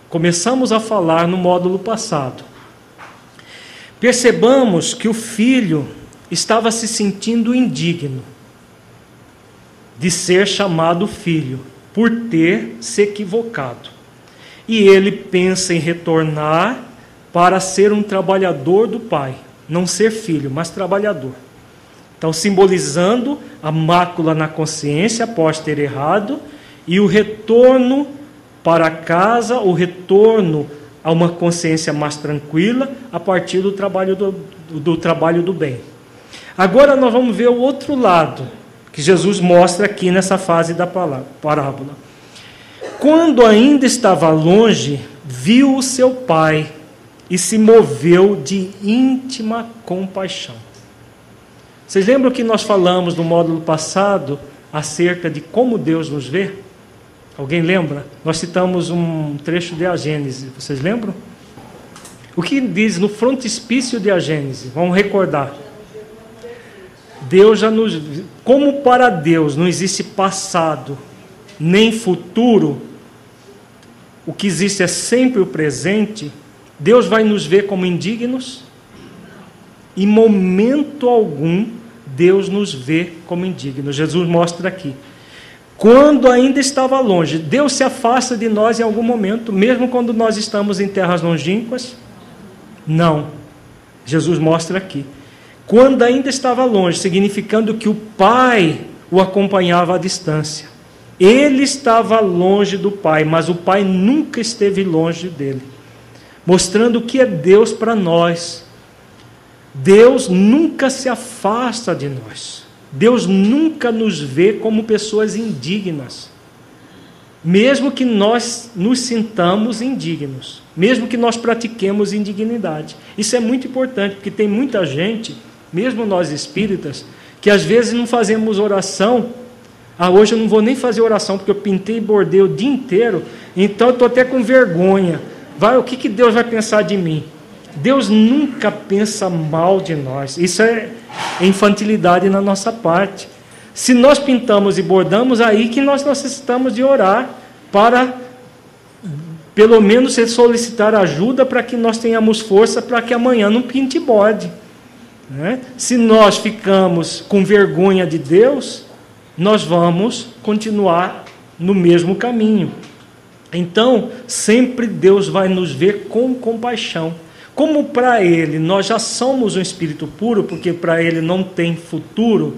começamos a falar no módulo passado. Percebamos que o filho estava se sentindo indigno de ser chamado filho por ter se equivocado. E ele pensa em retornar para ser um trabalhador do pai não ser filho, mas trabalhador. Então, simbolizando a mácula na consciência após ter errado e o retorno para casa, o retorno a uma consciência mais tranquila a partir do trabalho do, do, trabalho do bem. Agora nós vamos ver o outro lado. que Jesus mostra aqui nessa fase da parábola. Quando ainda estava longe, viu o seu pai e se moveu de íntima compaixão. Vocês lembram que nós falamos no módulo passado acerca de como Deus nos vê? Alguém lembra? Nós citamos um trecho de A Gênese, vocês lembram? O que diz no frontispício de A Gênese? Vamos recordar. Deus já nos. Como para Deus não existe passado nem futuro, o que existe é sempre o presente, Deus vai nos ver como indignos? Em momento algum, Deus nos vê como indignos. Jesus mostra aqui. Quando ainda estava longe, Deus se afasta de nós em algum momento, mesmo quando nós estamos em terras longínquas? Não. Jesus mostra aqui. Quando ainda estava longe, significando que o Pai o acompanhava à distância. Ele estava longe do Pai, mas o Pai nunca esteve longe dele, mostrando o que é Deus para nós. Deus nunca se afasta de nós. Deus nunca nos vê como pessoas indignas. Mesmo que nós nos sintamos indignos, mesmo que nós pratiquemos indignidade. Isso é muito importante, porque tem muita gente, mesmo nós espíritas, que às vezes não fazemos oração. Ah, hoje eu não vou nem fazer oração, porque eu pintei e bordei o dia inteiro, então eu estou até com vergonha. Vai, o que, que Deus vai pensar de mim? Deus nunca pensa mal de nós. Isso é infantilidade na nossa parte. Se nós pintamos e bordamos, aí que nós necessitamos de orar para, pelo menos, solicitar ajuda para que nós tenhamos força para que amanhã não pinte e borde. Né? Se nós ficamos com vergonha de Deus, nós vamos continuar no mesmo caminho. Então, sempre Deus vai nos ver com compaixão. Como para ele nós já somos um espírito puro, porque para ele não tem futuro,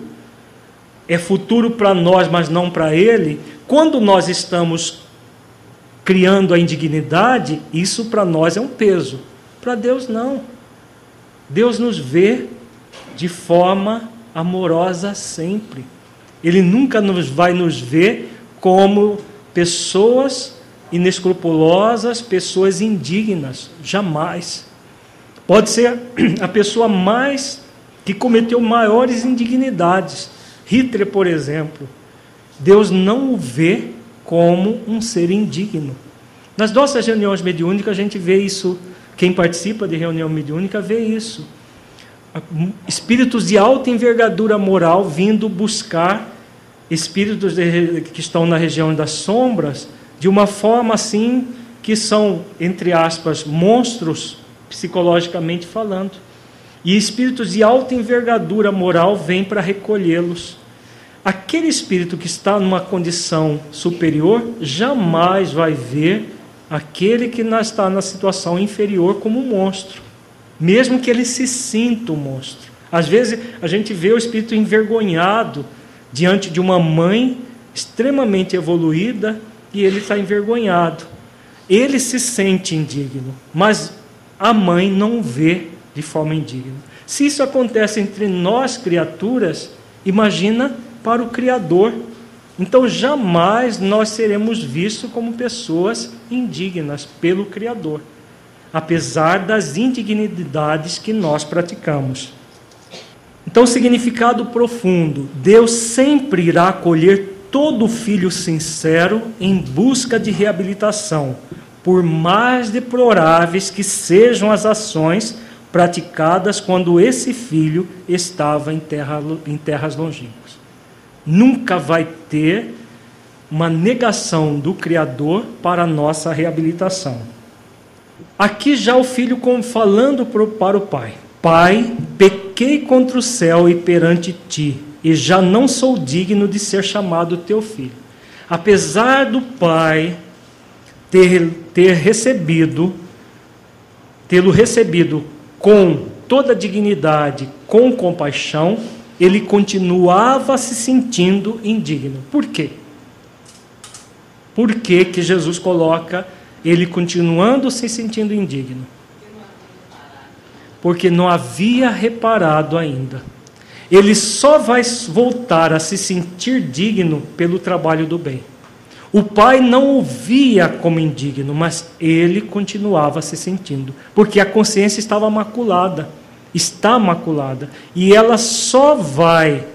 é futuro para nós, mas não para ele, quando nós estamos criando a indignidade, isso para nós é um peso. Para Deus não. Deus nos vê de forma amorosa sempre. Ele nunca nos vai nos ver como pessoas inescrupulosas, pessoas indignas, jamais. Pode ser [clears throat] a pessoa mais que cometeu maiores indignidades. Hitler, por exemplo. Deus não o vê como um ser indigno. Nas nossas reuniões mediúnicas, a gente vê isso. Quem participa de reunião mediúnica vê isso. Espíritos de alta envergadura moral vindo buscar espíritos que estão na região das sombras de uma forma assim que são, entre aspas, monstros psicologicamente falando. E espíritos de alta envergadura moral vêm para recolhê-los. Aquele espírito que está numa condição superior jamais vai ver aquele que está na situação inferior como um monstro, mesmo que ele se sinta um monstro. Às vezes a gente vê o espírito envergonhado diante de uma mãe extremamente evoluída e ele está envergonhado. Ele se sente indigno, mas a mãe não vê de forma indigna. Se isso acontece entre nós, criaturas, imagina para o Criador. Então, jamais nós seremos vistos como pessoas indignas pelo Criador, apesar das indignidades que nós praticamos. Então, significado profundo: Deus sempre irá acolher todo filho sincero em busca de reabilitação, por mais deploráveis que sejam as ações praticadas quando esse filho estava em, terra, em terras longínquas. Nunca vai ter uma negação do Criador para a nossa reabilitação. Aqui já o filho falando para o pai: Pai, pequei contra o céu e perante ti, e já não sou digno de ser chamado teu filho. Apesar do pai ter, ter recebido, tê-lo recebido com toda dignidade, com compaixão, ele continuava se sentindo indigno. Por quê? Por que, que Jesus coloca ele continuando se sentindo indigno? Porque não havia reparado ainda. Ele só vai voltar a se sentir digno pelo trabalho do bem. O pai não o via como indigno, mas ele continuava se sentindo, porque a consciência estava maculada, está maculada, e ela só vai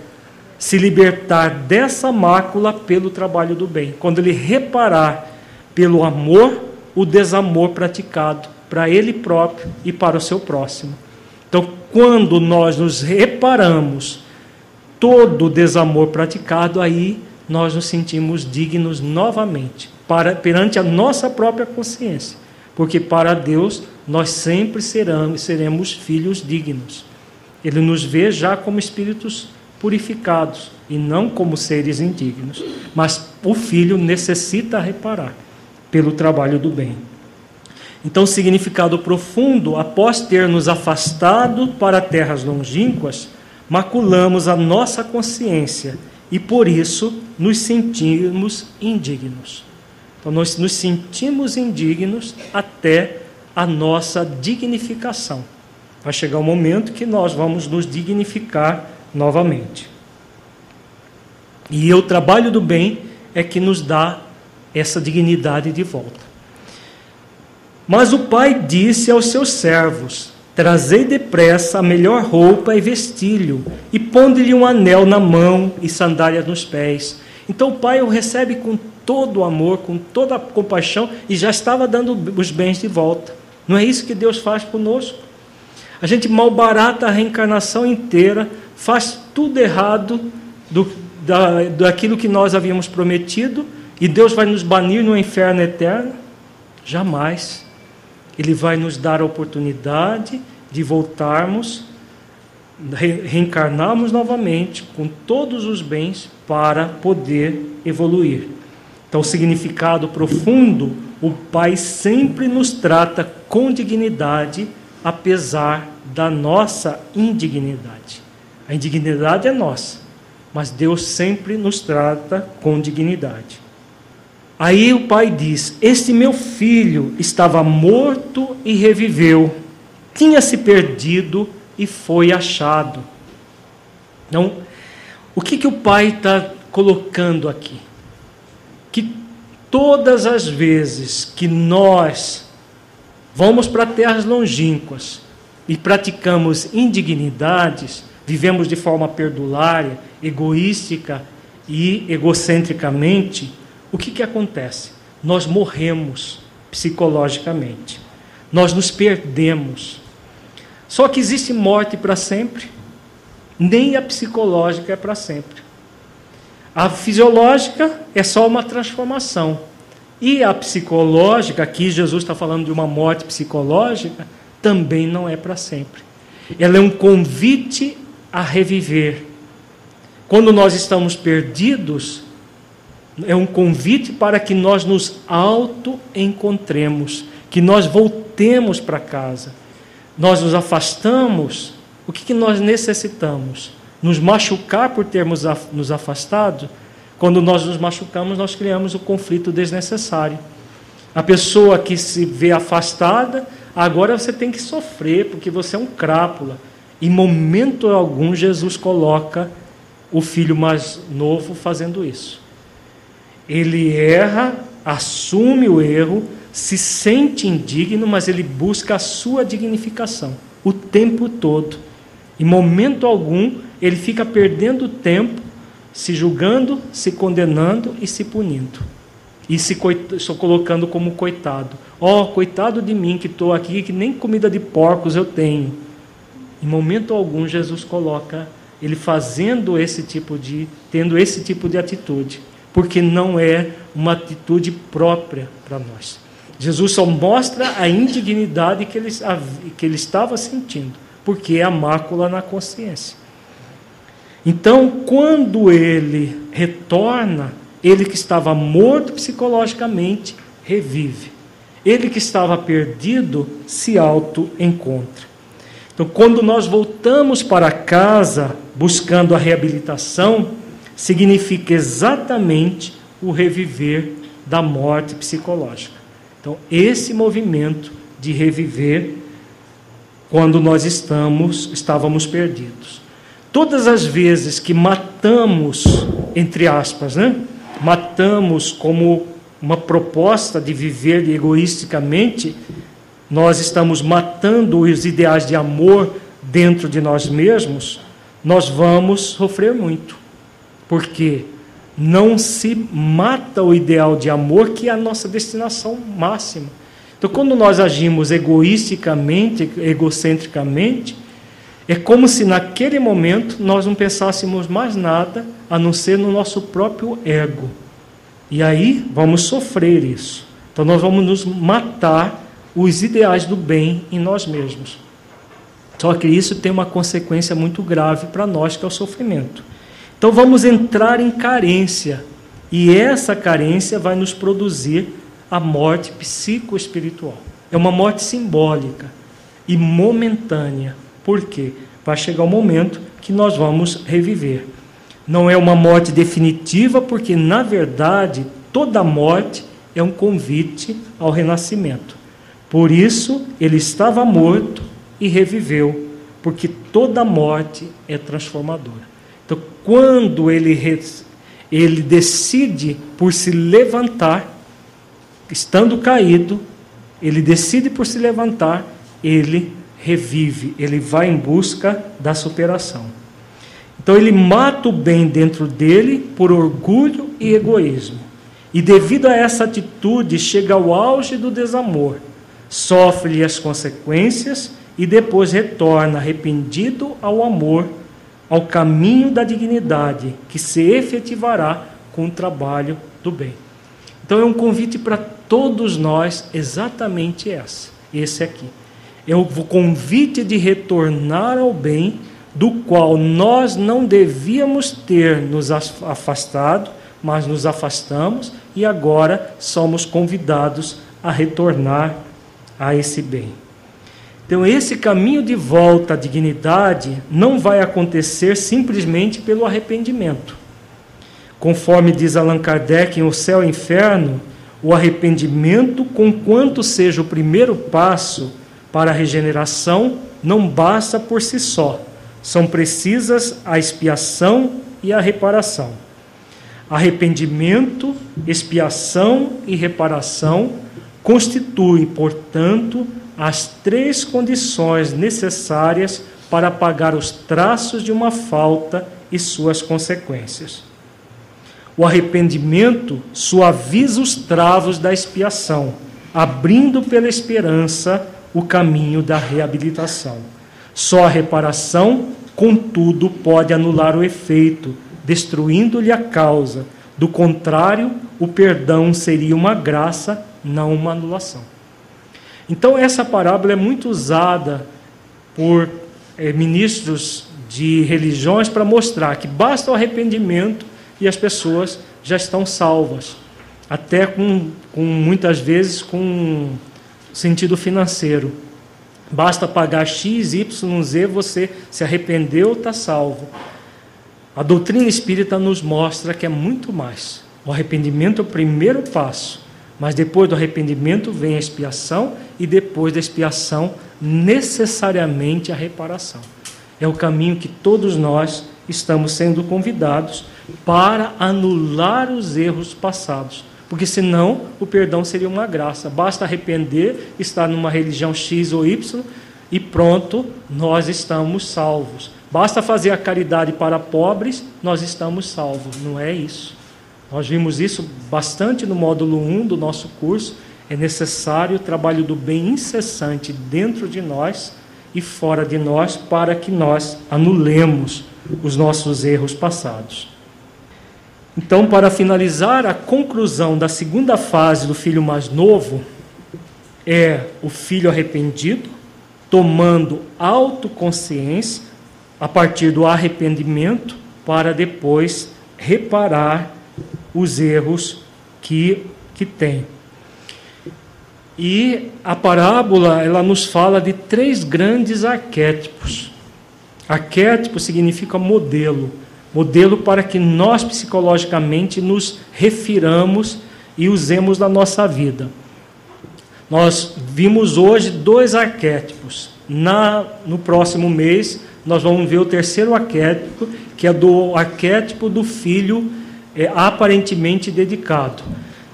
se libertar dessa mácula pelo trabalho do bem, quando ele reparar pelo amor o desamor praticado para ele próprio e para o seu próximo. Quando nós nos reparamos todo o desamor praticado, aí nós nos sentimos dignos novamente para, perante a nossa própria consciência. Porque para Deus nós sempre seremos filhos dignos. Ele nos vê já como espíritos purificados e não como seres indignos. Mas o filho necessita reparar pelo trabalho do bem. Então, significado profundo, após ter nos afastado para terras longínquas, maculamos a nossa consciência e por isso nos sentimos indignos. Então, nós nos sentimos indignos até a nossa dignificação. Vai chegar o um momento que nós vamos nos dignificar novamente. E o trabalho do bem é que nos dá essa dignidade de volta. Mas o pai disse aos seus servos: Trazei depressa a melhor roupa e vestilho, e ponde-lhe um anel na mão e sandálias nos pés. Então o pai o recebe com todo o amor, com toda a compaixão, e já estava dando os bens de volta. Não é isso que Deus faz conosco? A gente malbarata a reencarnação inteira, faz tudo errado do, da, daquilo que nós havíamos prometido, e Deus vai nos banir no inferno eterno? Jamais. Ele vai nos dar a oportunidade de voltarmos, reencarnarmos novamente com todos os bens para poder evoluir. Então, o significado profundo, o Pai sempre nos trata com dignidade, apesar da nossa indignidade. A indignidade é nossa, mas Deus sempre nos trata com dignidade. Aí o pai diz: Este meu filho estava morto e reviveu, tinha se perdido e foi achado. Então, o que, que o pai está colocando aqui? Que todas as vezes que nós vamos para terras longínquas e praticamos indignidades, vivemos de forma perdulária, egoística e egocentricamente, o que, que acontece? Nós morremos psicologicamente, nós nos perdemos. Só que existe morte para sempre, nem a psicológica é para sempre. A fisiológica é só uma transformação. E a psicológica, aqui Jesus está falando de uma morte psicológica, também não é para sempre. Ela é um convite a reviver. Quando nós estamos perdidos, é um convite para que nós nos auto-encontremos, que nós voltemos para casa. Nós nos afastamos, o que, que nós necessitamos? Nos machucar por termos nos afastado? Quando nós nos machucamos, nós criamos o conflito desnecessário. A pessoa que se vê afastada, agora você tem que sofrer, porque você é um crápula. Em momento algum, Jesus coloca o filho mais novo fazendo isso. Ele erra, assume o erro, se sente indigno, mas ele busca a sua dignificação o tempo todo. Em momento algum, ele fica perdendo tempo se julgando, se condenando e se punindo. E se colocando como coitado. Ó, oh, coitado de mim que estou aqui, que nem comida de porcos eu tenho. Em momento algum, Jesus coloca ele fazendo esse tipo de, tendo esse tipo de atitude porque não é uma atitude própria para nós. Jesus só mostra a indignidade que ele, que ele estava sentindo, porque é a mácula na consciência. Então, quando ele retorna, ele que estava morto psicologicamente, revive. Ele que estava perdido se auto-encontra. Então, quando nós voltamos para casa buscando a reabilitação, significa exatamente o reviver da morte psicológica. Então, esse movimento de reviver quando nós estamos estávamos perdidos. Todas as vezes que matamos, entre aspas, né? matamos como uma proposta de viver egoisticamente, nós estamos matando os ideais de amor dentro de nós mesmos, nós vamos sofrer muito. Porque não se mata o ideal de amor, que é a nossa destinação máxima. Então, quando nós agimos egoisticamente, egocentricamente, é como se naquele momento nós não pensássemos mais nada a não ser no nosso próprio ego. E aí vamos sofrer isso. Então nós vamos nos matar os ideais do bem em nós mesmos. Só que isso tem uma consequência muito grave para nós, que é o sofrimento. Então vamos entrar em carência. E essa carência vai nos produzir a morte psicoespiritual. É uma morte simbólica e momentânea. Por quê? Vai chegar o um momento que nós vamos reviver. Não é uma morte definitiva, porque na verdade toda morte é um convite ao renascimento. Por isso ele estava morto e reviveu, porque toda morte é transformadora. Então, quando ele, ele decide por se levantar, estando caído, ele decide por se levantar, ele revive, ele vai em busca da superação. Então ele mata o bem dentro dele por orgulho e egoísmo. E devido a essa atitude, chega ao auge do desamor, sofre as consequências e depois retorna arrependido ao amor, ao caminho da dignidade, que se efetivará com o trabalho do bem. Então é um convite para todos nós exatamente essa, esse aqui é o convite de retornar ao bem, do qual nós não devíamos ter nos afastado, mas nos afastamos e agora somos convidados a retornar a esse bem. Então, esse caminho de volta à dignidade não vai acontecer simplesmente pelo arrependimento. Conforme diz Allan Kardec em O Céu e o Inferno, o arrependimento, conquanto seja o primeiro passo, para a regeneração não basta por si só, são precisas a expiação e a reparação. Arrependimento, expiação e reparação constituem, portanto, as três condições necessárias para pagar os traços de uma falta e suas consequências. O arrependimento suaviza os travos da expiação, abrindo pela esperança o caminho da reabilitação. Só a reparação, contudo, pode anular o efeito, destruindo-lhe a causa. Do contrário, o perdão seria uma graça, não uma anulação. Então, essa parábola é muito usada por é, ministros de religiões para mostrar que basta o arrependimento e as pessoas já estão salvas. Até com, com muitas vezes com sentido financeiro. Basta pagar X, Y, Z, você se arrependeu, está salvo. A doutrina espírita nos mostra que é muito mais. O arrependimento é o primeiro passo, mas depois do arrependimento vem a expiação e depois da expiação, necessariamente a reparação. É o caminho que todos nós estamos sendo convidados para anular os erros passados porque senão o perdão seria uma graça. Basta arrepender, estar numa religião X ou Y e pronto, nós estamos salvos. Basta fazer a caridade para pobres, nós estamos salvos. Não é isso. Nós vimos isso bastante no módulo 1 do nosso curso. É necessário o trabalho do bem incessante dentro de nós e fora de nós para que nós anulemos os nossos erros passados. Então, para finalizar, a conclusão da segunda fase do filho mais novo é o filho arrependido, tomando autoconsciência a partir do arrependimento, para depois reparar os erros que, que tem. E a parábola ela nos fala de três grandes arquétipos. Arquétipo significa modelo modelo para que nós psicologicamente nos refiramos e usemos na nossa vida. Nós vimos hoje dois arquétipos. Na, no próximo mês, nós vamos ver o terceiro arquétipo, que é do arquétipo do filho é, aparentemente dedicado.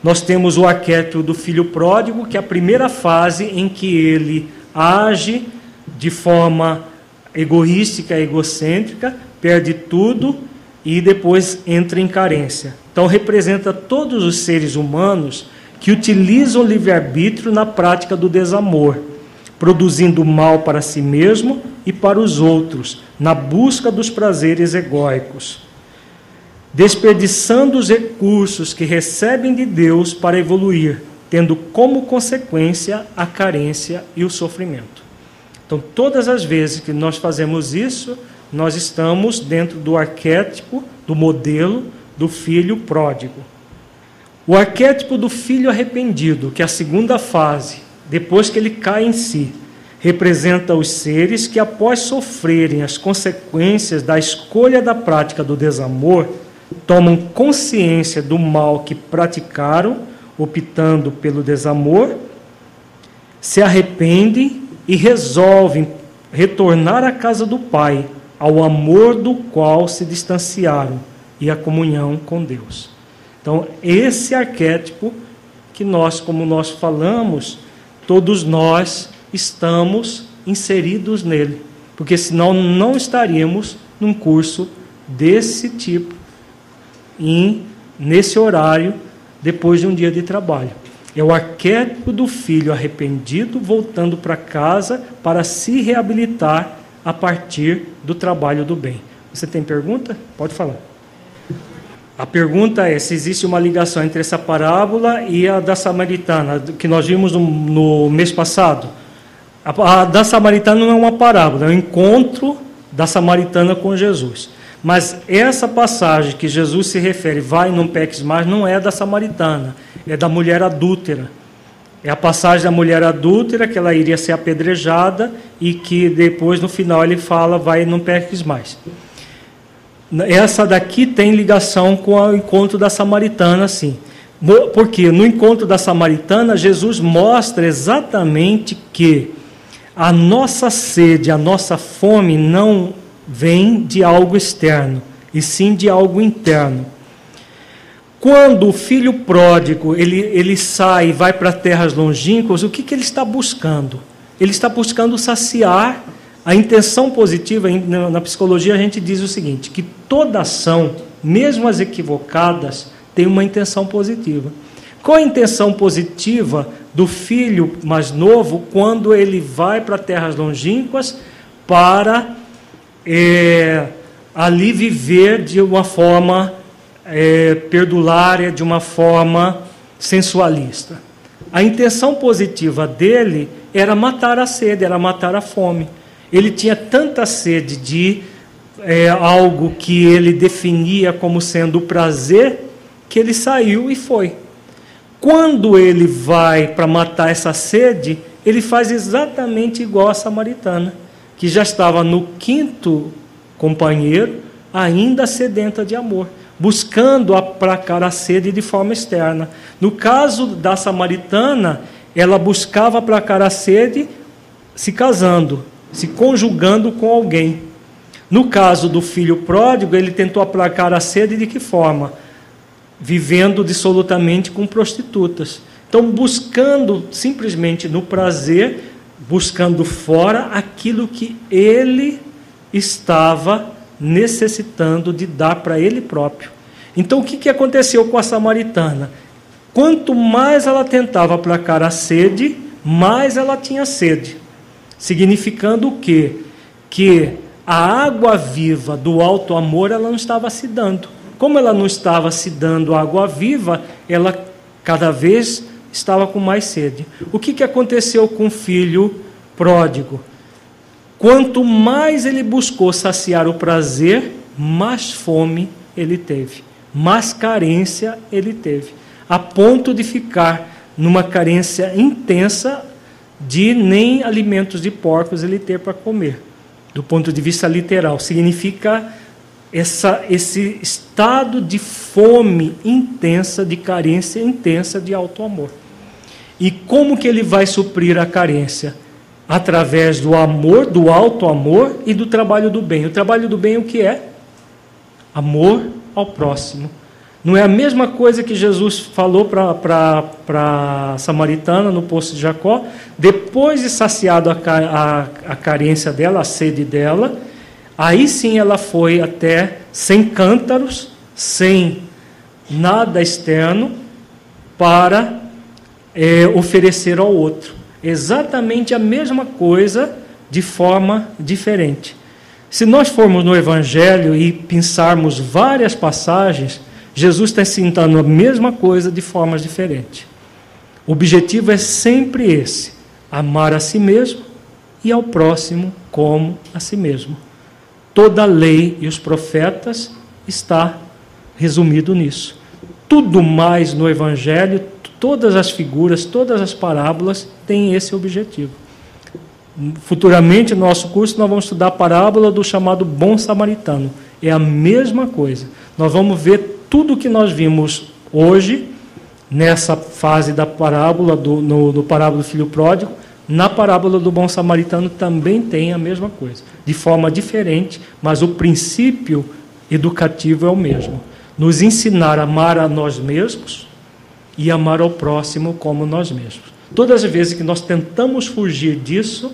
Nós temos o arquétipo do filho pródigo, que é a primeira fase em que ele age de forma egoística, egocêntrica, perde tudo e depois entra em carência. Então representa todos os seres humanos que utilizam o livre-arbítrio na prática do desamor, produzindo mal para si mesmo e para os outros, na busca dos prazeres egóicos, desperdiçando os recursos que recebem de Deus para evoluir, tendo como consequência a carência e o sofrimento. Então, todas as vezes que nós fazemos isso, nós estamos dentro do arquétipo, do modelo do filho pródigo. O arquétipo do filho arrependido, que é a segunda fase, depois que ele cai em si, representa os seres que, após sofrerem as consequências da escolha da prática do desamor, tomam consciência do mal que praticaram, optando pelo desamor, se arrependem e resolvem retornar à casa do Pai, ao amor do qual se distanciaram e à comunhão com Deus. Então, esse arquétipo que nós, como nós falamos, todos nós estamos inseridos nele, porque senão não estaríamos num curso desse tipo, em, nesse horário, depois de um dia de trabalho. É o arquétipo do filho arrependido voltando para casa para se reabilitar a partir do trabalho do bem. Você tem pergunta? Pode falar. A pergunta é se existe uma ligação entre essa parábola e a da samaritana, que nós vimos no, no mês passado. A, a da samaritana não é uma parábola, é um encontro da samaritana com Jesus. Mas essa passagem que Jesus se refere, vai não peques mais, não é da samaritana, é da mulher adúltera. É a passagem da mulher adúltera, que ela iria ser apedrejada e que depois no final ele fala, vai não peques mais. Essa daqui tem ligação com o encontro da samaritana, sim. Porque no encontro da samaritana, Jesus mostra exatamente que a nossa sede, a nossa fome não vem de algo externo, e sim de algo interno. Quando o filho pródigo ele, ele sai e vai para terras longínquas, o que, que ele está buscando? Ele está buscando saciar a intenção positiva, na psicologia a gente diz o seguinte, que toda ação, mesmo as equivocadas, tem uma intenção positiva. Qual a intenção positiva do filho mais novo quando ele vai para terras longínquas para é, ali viver de uma forma é, perdulária, de uma forma sensualista? A intenção positiva dele era matar a sede, era matar a fome. Ele tinha tanta sede de é, algo que ele definia como sendo o prazer, que ele saiu e foi. Quando ele vai para matar essa sede, ele faz exatamente igual a samaritana, que já estava no quinto companheiro, ainda sedenta de amor, buscando aplacar a sede de forma externa. No caso da samaritana, ela buscava aplacar a sede se casando, se conjugando com alguém. No caso do filho pródigo, ele tentou aplacar a sede de que forma? Vivendo dissolutamente com prostitutas. Então, buscando simplesmente no prazer, buscando fora aquilo que ele estava necessitando de dar para ele próprio. Então, o que, que aconteceu com a samaritana? Quanto mais ela tentava aplacar a sede, mais ela tinha sede significando o quê? Que a água viva do alto amor ela não estava se dando. Como ela não estava se dando água viva, ela cada vez estava com mais sede. O que, que aconteceu com o filho pródigo? Quanto mais ele buscou saciar o prazer, mais fome ele teve, mais carência ele teve, a ponto de ficar numa carência intensa de nem alimentos de porcos ele ter para comer, do ponto de vista literal. Significa essa, esse estado de fome intensa, de carência intensa de alto amor. E como que ele vai suprir a carência? através do amor, do alto amor e do trabalho do bem. O trabalho do bem o que é? Amor ao próximo. Não é a mesma coisa que Jesus falou para a samaritana no poço de Jacó, depois de saciado a, a, a carência dela, a sede dela, aí sim ela foi até sem cântaros, sem nada externo, para é, oferecer ao outro. Exatamente a mesma coisa de forma diferente. Se nós formos no Evangelho e pensarmos várias passagens, Jesus está ensinando a mesma coisa de formas diferentes. O objetivo é sempre esse: amar a si mesmo e ao próximo como a si mesmo. Toda a lei e os profetas está resumido nisso. Tudo mais no Evangelho, todas as figuras, todas as parábolas têm esse objetivo. Futuramente, no nosso curso, nós vamos estudar a parábola do chamado bom samaritano. É a mesma coisa. Nós vamos ver tudo o que nós vimos hoje, nessa fase da parábola, do, no, no parábola do filho pródigo, na parábola do bom samaritano também tem a mesma coisa, de forma diferente, mas o princípio educativo é o mesmo. Nos ensinar a amar a nós mesmos e amar ao próximo como nós mesmos. Todas as vezes que nós tentamos fugir disso,